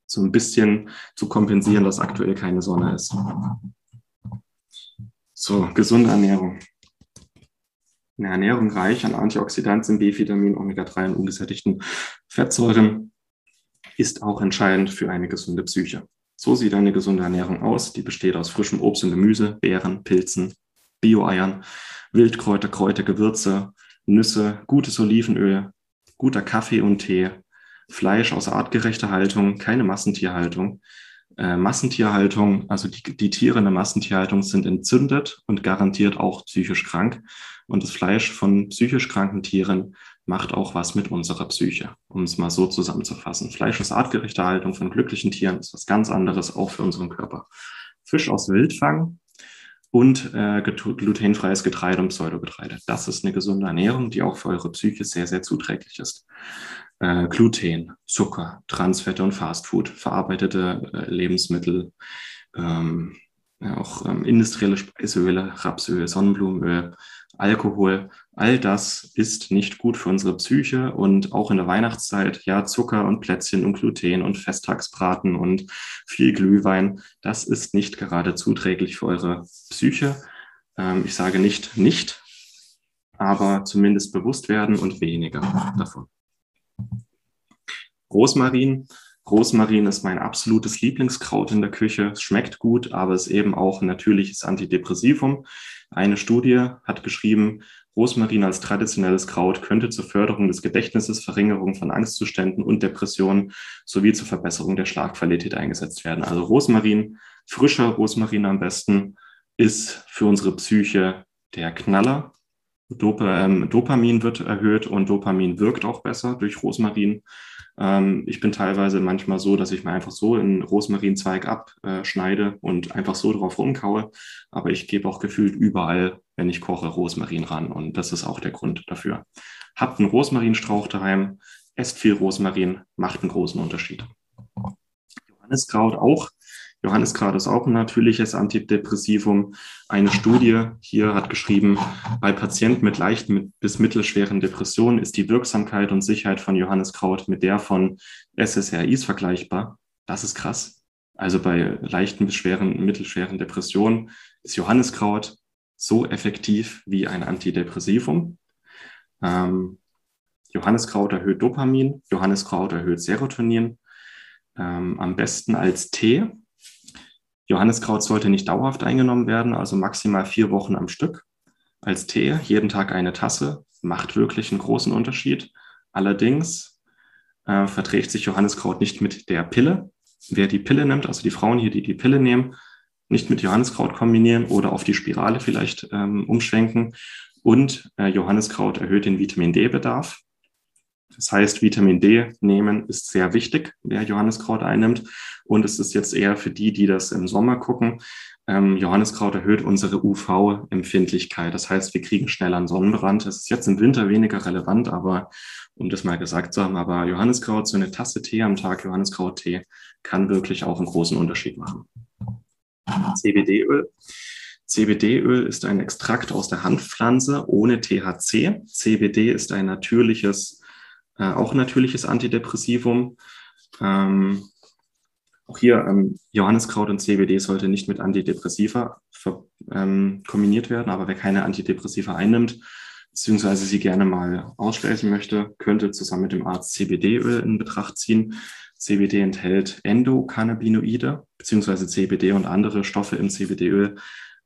so ein bisschen zu kompensieren, dass aktuell keine Sonne ist. So, gesunde Ernährung. Eine Ernährung reich an Antioxidantien, B-Vitamin, Omega-3 und ungesättigten Fettsäuren ist auch entscheidend für eine gesunde Psyche. So sieht eine gesunde Ernährung aus. Die besteht aus frischem Obst und Gemüse, Beeren, Pilzen, Bio-Eiern, Wildkräuter, Kräuter, Gewürze, Nüsse, gutes Olivenöl, guter Kaffee und Tee, Fleisch aus artgerechter Haltung, keine Massentierhaltung. Äh, Massentierhaltung, also die, die Tiere in der Massentierhaltung sind entzündet und garantiert auch psychisch krank. Und das Fleisch von psychisch kranken Tieren macht auch was mit unserer Psyche, um es mal so zusammenzufassen. Fleisch ist artgerechte Haltung von glücklichen Tieren, ist was ganz anderes, auch für unseren Körper. Fisch aus Wildfang und äh, glutenfreies Getreide und Pseudogetreide. Das ist eine gesunde Ernährung, die auch für eure Psyche sehr, sehr zuträglich ist. Äh, Gluten, Zucker, Transfette und Fastfood, verarbeitete äh, Lebensmittel, ähm, auch ähm, industrielle Speiseöle, Rapsöl, Sonnenblumenöl, Alkohol, all das ist nicht gut für unsere Psyche und auch in der Weihnachtszeit, ja, Zucker und Plätzchen und Gluten und Festtagsbraten und viel Glühwein, das ist nicht gerade zuträglich für eure Psyche. Ähm, ich sage nicht nicht, aber zumindest bewusst werden und weniger davon. Rosmarin Rosmarin ist mein absolutes Lieblingskraut in der Küche. Es schmeckt gut, aber ist eben auch ein natürliches Antidepressivum. Eine Studie hat geschrieben, Rosmarin als traditionelles Kraut könnte zur Förderung des Gedächtnisses, Verringerung von Angstzuständen und Depressionen sowie zur Verbesserung der Schlafqualität eingesetzt werden. Also Rosmarin, frischer Rosmarin am besten, ist für unsere Psyche der Knaller. Dop ähm, Dopamin wird erhöht und Dopamin wirkt auch besser durch Rosmarin. Ähm, ich bin teilweise manchmal so, dass ich mir einfach so einen Rosmarinzweig abschneide und einfach so drauf rumkaue. Aber ich gebe auch gefühlt überall, wenn ich koche, Rosmarin ran. Und das ist auch der Grund dafür. Habt einen Rosmarinstrauch daheim, esst viel Rosmarin, macht einen großen Unterschied. Johanniskraut auch Johanniskraut ist auch ein natürliches Antidepressivum. Eine Studie hier hat geschrieben, bei Patienten mit leichten bis mittelschweren Depressionen ist die Wirksamkeit und Sicherheit von Johanniskraut mit der von SSRIs vergleichbar. Das ist krass. Also bei leichten bis schweren, mittelschweren Depressionen ist Johanniskraut so effektiv wie ein Antidepressivum. Ähm, Johanniskraut erhöht Dopamin, Johanniskraut erhöht Serotonin. Ähm, am besten als Tee Johanniskraut sollte nicht dauerhaft eingenommen werden, also maximal vier Wochen am Stück. Als Tee jeden Tag eine Tasse macht wirklich einen großen Unterschied. Allerdings äh, verträgt sich Johanniskraut nicht mit der Pille. Wer die Pille nimmt, also die Frauen hier, die die Pille nehmen, nicht mit Johanniskraut kombinieren oder auf die Spirale vielleicht ähm, umschwenken. Und äh, Johanniskraut erhöht den Vitamin D-Bedarf. Das heißt, Vitamin D nehmen ist sehr wichtig, wer Johanniskraut einnimmt. Und es ist jetzt eher für die, die das im Sommer gucken. Ähm, Johanniskraut erhöht unsere UV-Empfindlichkeit. Das heißt, wir kriegen schneller einen Sonnenbrand. Das ist jetzt im Winter weniger relevant, aber um das mal gesagt zu haben, aber Johanniskraut, so eine Tasse Tee am Tag, Johanniskraut-Tee, kann wirklich auch einen großen Unterschied machen. CBD-Öl. CBD-Öl ist ein Extrakt aus der Hanfpflanze ohne THC. CBD ist ein natürliches äh, auch natürliches Antidepressivum. Ähm, auch hier ähm, Johanniskraut und CBD sollte nicht mit Antidepressiva ähm, kombiniert werden, aber wer keine Antidepressiva einnimmt, beziehungsweise sie gerne mal ausschließen möchte, könnte zusammen mit dem Arzt CBD-Öl in Betracht ziehen. CBD enthält Endokannabinoide, beziehungsweise CBD und andere Stoffe im CBD-Öl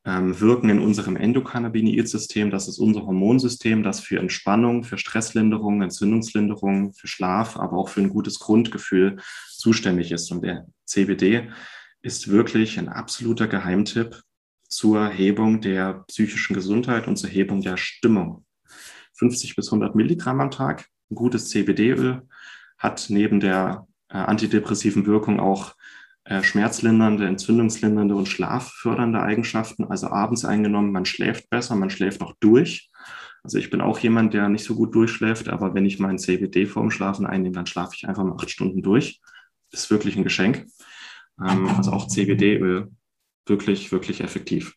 wirken in unserem Endokannabinoid-System. Das ist unser Hormonsystem, das für Entspannung, für Stresslinderung, Entzündungslinderung, für Schlaf, aber auch für ein gutes Grundgefühl zuständig ist. Und der CBD ist wirklich ein absoluter Geheimtipp zur Hebung der psychischen Gesundheit und zur Hebung der Stimmung. 50 bis 100 Milligramm am Tag. Ein gutes CBD-Öl hat neben der äh, antidepressiven Wirkung auch schmerzlindernde, entzündungslindernde und schlaffördernde Eigenschaften. Also abends eingenommen, man schläft besser, man schläft auch durch. Also ich bin auch jemand, der nicht so gut durchschläft, aber wenn ich mein CBD vorm Schlafen einnehme, dann schlafe ich einfach mal acht Stunden durch. Ist wirklich ein Geschenk. Ähm, also auch CBD-Öl wirklich, wirklich effektiv.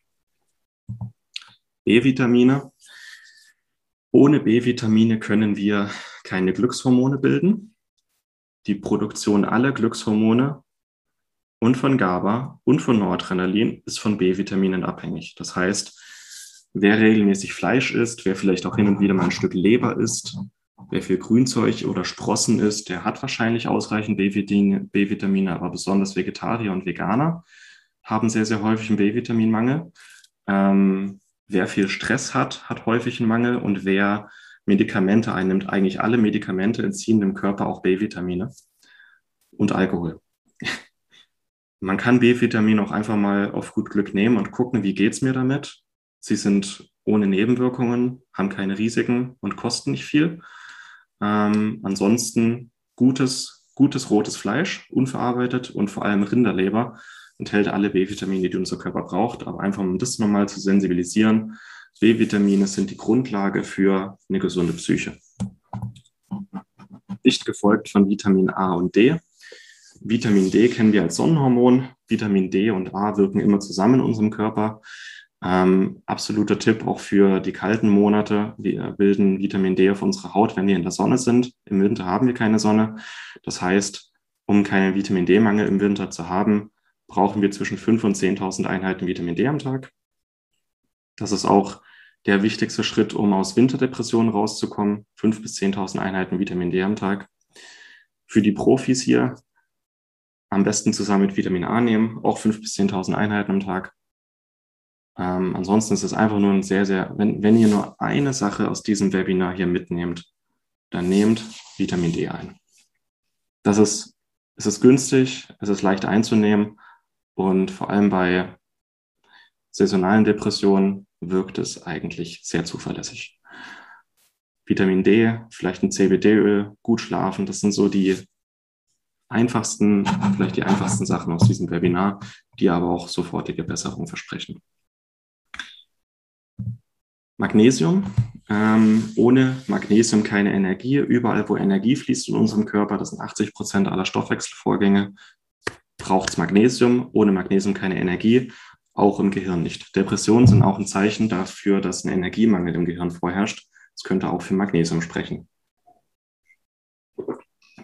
B-Vitamine. Ohne B-Vitamine können wir keine Glückshormone bilden. Die Produktion aller Glückshormone und von GABA und von Noradrenalin ist von B-Vitaminen abhängig. Das heißt, wer regelmäßig Fleisch isst, wer vielleicht auch hin und wieder mal ein Stück Leber isst, wer viel Grünzeug oder Sprossen isst, der hat wahrscheinlich ausreichend B-Vitamine, aber besonders Vegetarier und Veganer haben sehr, sehr häufig einen B-Vitaminmangel. Ähm, wer viel Stress hat, hat häufig einen Mangel und wer Medikamente einnimmt, eigentlich alle Medikamente entziehen dem Körper auch B-Vitamine und Alkohol man kann B-Vitamin auch einfach mal auf gut Glück nehmen und gucken, wie geht's mir damit. Sie sind ohne Nebenwirkungen, haben keine Risiken und kosten nicht viel. Ähm, ansonsten gutes, gutes rotes Fleisch, unverarbeitet und vor allem Rinderleber enthält alle B-Vitamine, die unser Körper braucht. Aber einfach um das nochmal zu sensibilisieren, B-Vitamine sind die Grundlage für eine gesunde Psyche. Dicht gefolgt von Vitamin A und D. Vitamin D kennen wir als Sonnenhormon. Vitamin D und A wirken immer zusammen in unserem Körper. Ähm, absoluter Tipp auch für die kalten Monate. Wir bilden Vitamin D auf unserer Haut, wenn wir in der Sonne sind. Im Winter haben wir keine Sonne. Das heißt, um keinen Vitamin D-Mangel im Winter zu haben, brauchen wir zwischen 5.000 und 10.000 Einheiten Vitamin D am Tag. Das ist auch der wichtigste Schritt, um aus Winterdepressionen rauszukommen. 5.000 bis 10.000 Einheiten Vitamin D am Tag. Für die Profis hier am besten zusammen mit Vitamin A nehmen, auch 5.000 bis 10.000 Einheiten am Tag. Ähm, ansonsten ist es einfach nur ein sehr, sehr, wenn, wenn ihr nur eine Sache aus diesem Webinar hier mitnehmt, dann nehmt Vitamin D ein. Das ist, es ist günstig, es ist leicht einzunehmen und vor allem bei saisonalen Depressionen wirkt es eigentlich sehr zuverlässig. Vitamin D, vielleicht ein CBD-Öl, gut schlafen, das sind so die einfachsten, vielleicht die einfachsten Sachen aus diesem Webinar, die aber auch sofortige Besserung versprechen. Magnesium. Ähm, ohne Magnesium keine Energie. Überall, wo Energie fließt in unserem Körper, das sind 80 Prozent aller Stoffwechselvorgänge, braucht es Magnesium. Ohne Magnesium keine Energie, auch im Gehirn nicht. Depressionen sind auch ein Zeichen dafür, dass ein Energiemangel im Gehirn vorherrscht. Das könnte auch für Magnesium sprechen.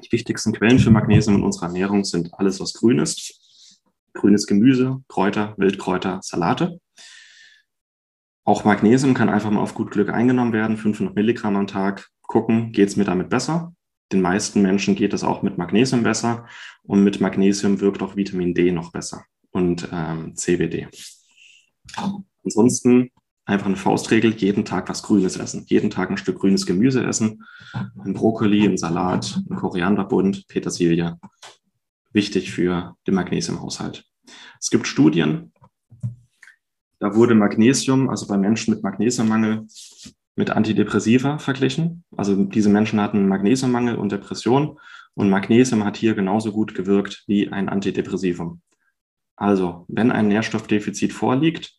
Die wichtigsten Quellen für Magnesium in unserer Ernährung sind alles, was grün ist. Grünes Gemüse, Kräuter, Wildkräuter, Salate. Auch Magnesium kann einfach mal auf gut Glück eingenommen werden, 500 Milligramm am Tag. Gucken, geht es mir damit besser? Den meisten Menschen geht es auch mit Magnesium besser und mit Magnesium wirkt auch Vitamin D noch besser und ähm, CBD. Ansonsten einfach eine Faustregel, jeden Tag was Grünes essen, jeden Tag ein Stück grünes Gemüse essen, ein Brokkoli, ein Salat, ein Korianderbund, Petersilie. Wichtig für den Magnesiumhaushalt. Es gibt Studien, da wurde Magnesium, also bei Menschen mit Magnesiummangel, mit Antidepressiva verglichen. Also diese Menschen hatten Magnesiummangel und Depression und Magnesium hat hier genauso gut gewirkt wie ein Antidepressivum. Also, wenn ein Nährstoffdefizit vorliegt,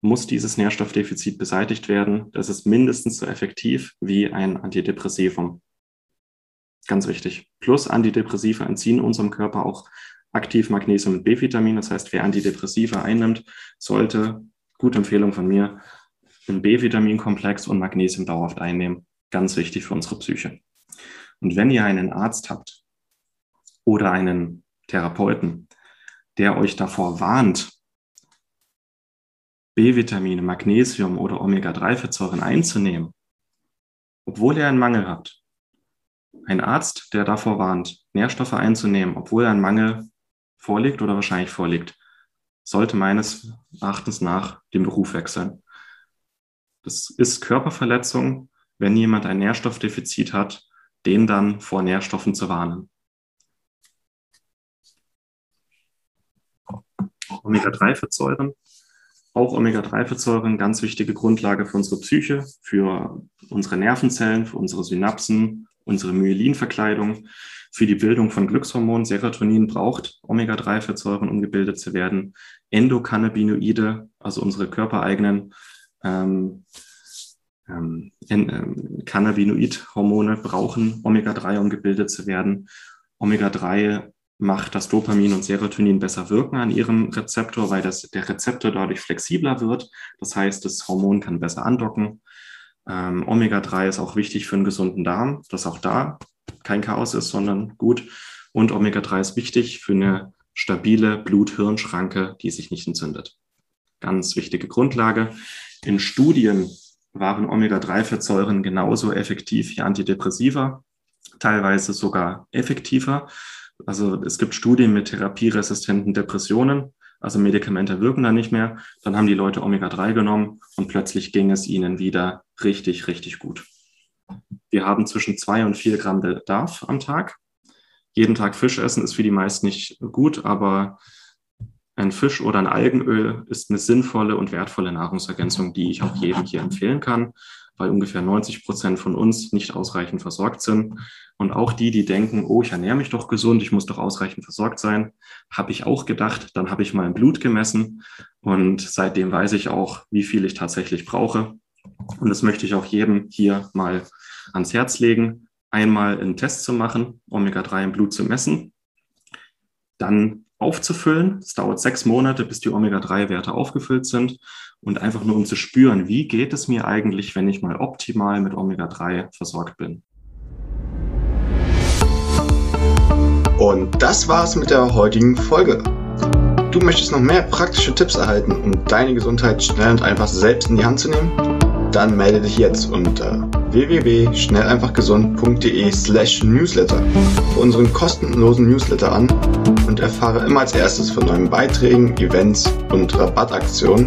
muss dieses Nährstoffdefizit beseitigt werden. Das ist mindestens so effektiv wie ein Antidepressivum. Ganz wichtig. Plus Antidepressiva entziehen unserem Körper auch aktiv Magnesium und B-Vitamin. Das heißt, wer Antidepressiva einnimmt, sollte, gute Empfehlung von mir, einen B-Vitaminkomplex und Magnesium dauerhaft einnehmen. Ganz wichtig für unsere Psyche. Und wenn ihr einen Arzt habt oder einen Therapeuten, der euch davor warnt, B-Vitamine, Magnesium oder Omega-3-Fettsäuren einzunehmen, obwohl ihr einen Mangel habt. Ein Arzt, der davor warnt, Nährstoffe einzunehmen, obwohl ein Mangel vorliegt oder wahrscheinlich vorliegt, sollte meines Erachtens nach den Beruf wechseln. Das ist Körperverletzung, wenn jemand ein Nährstoffdefizit hat, den dann vor Nährstoffen zu warnen. Omega-3-Fettsäuren. Auch Omega-3-Fettsäuren, ganz wichtige Grundlage für unsere Psyche, für unsere Nervenzellen, für unsere Synapsen, unsere Myelinverkleidung für die Bildung von Glückshormonen. Serotonin braucht Omega-3-Fettsäuren, um gebildet zu werden. Endokannabinoide, also unsere körpereigenen ähm, ähm, ähm, Cannabinoid-Hormone brauchen Omega-3, um gebildet zu werden. Omega-3 macht das Dopamin und Serotonin besser wirken an ihrem Rezeptor, weil das, der Rezeptor dadurch flexibler wird. Das heißt, das Hormon kann besser andocken. Ähm, Omega-3 ist auch wichtig für einen gesunden Darm, dass auch da kein Chaos ist, sondern gut. Und Omega-3 ist wichtig für eine stabile Blut-Hirn-Schranke, die sich nicht entzündet. Ganz wichtige Grundlage. In Studien waren Omega-3-Fettsäuren genauso effektiv wie Antidepressiva, teilweise sogar effektiver. Also es gibt Studien mit therapieresistenten Depressionen, also Medikamente wirken da nicht mehr. Dann haben die Leute Omega-3 genommen und plötzlich ging es ihnen wieder richtig, richtig gut. Wir haben zwischen zwei und vier Gramm Bedarf am Tag. Jeden Tag Fisch essen ist für die meisten nicht gut, aber ein Fisch oder ein Algenöl ist eine sinnvolle und wertvolle Nahrungsergänzung, die ich auch jedem hier empfehlen kann, weil ungefähr 90 Prozent von uns nicht ausreichend versorgt sind. Und auch die, die denken, oh, ich ernähre mich doch gesund, ich muss doch ausreichend versorgt sein, habe ich auch gedacht. Dann habe ich mein Blut gemessen und seitdem weiß ich auch, wie viel ich tatsächlich brauche. Und das möchte ich auch jedem hier mal ans Herz legen, einmal einen Test zu machen, Omega-3 im Blut zu messen, dann aufzufüllen. Es dauert sechs Monate, bis die Omega-3-Werte aufgefüllt sind und einfach nur um zu spüren, wie geht es mir eigentlich, wenn ich mal optimal mit Omega-3 versorgt bin. Und das war's mit der heutigen Folge. Du möchtest noch mehr praktische Tipps erhalten, um deine Gesundheit schnell und einfach selbst in die Hand zu nehmen? Dann melde dich jetzt unter www.schnelleinfachgesund.de slash newsletter für unseren kostenlosen Newsletter an und erfahre immer als erstes von neuen Beiträgen, Events und Rabattaktionen.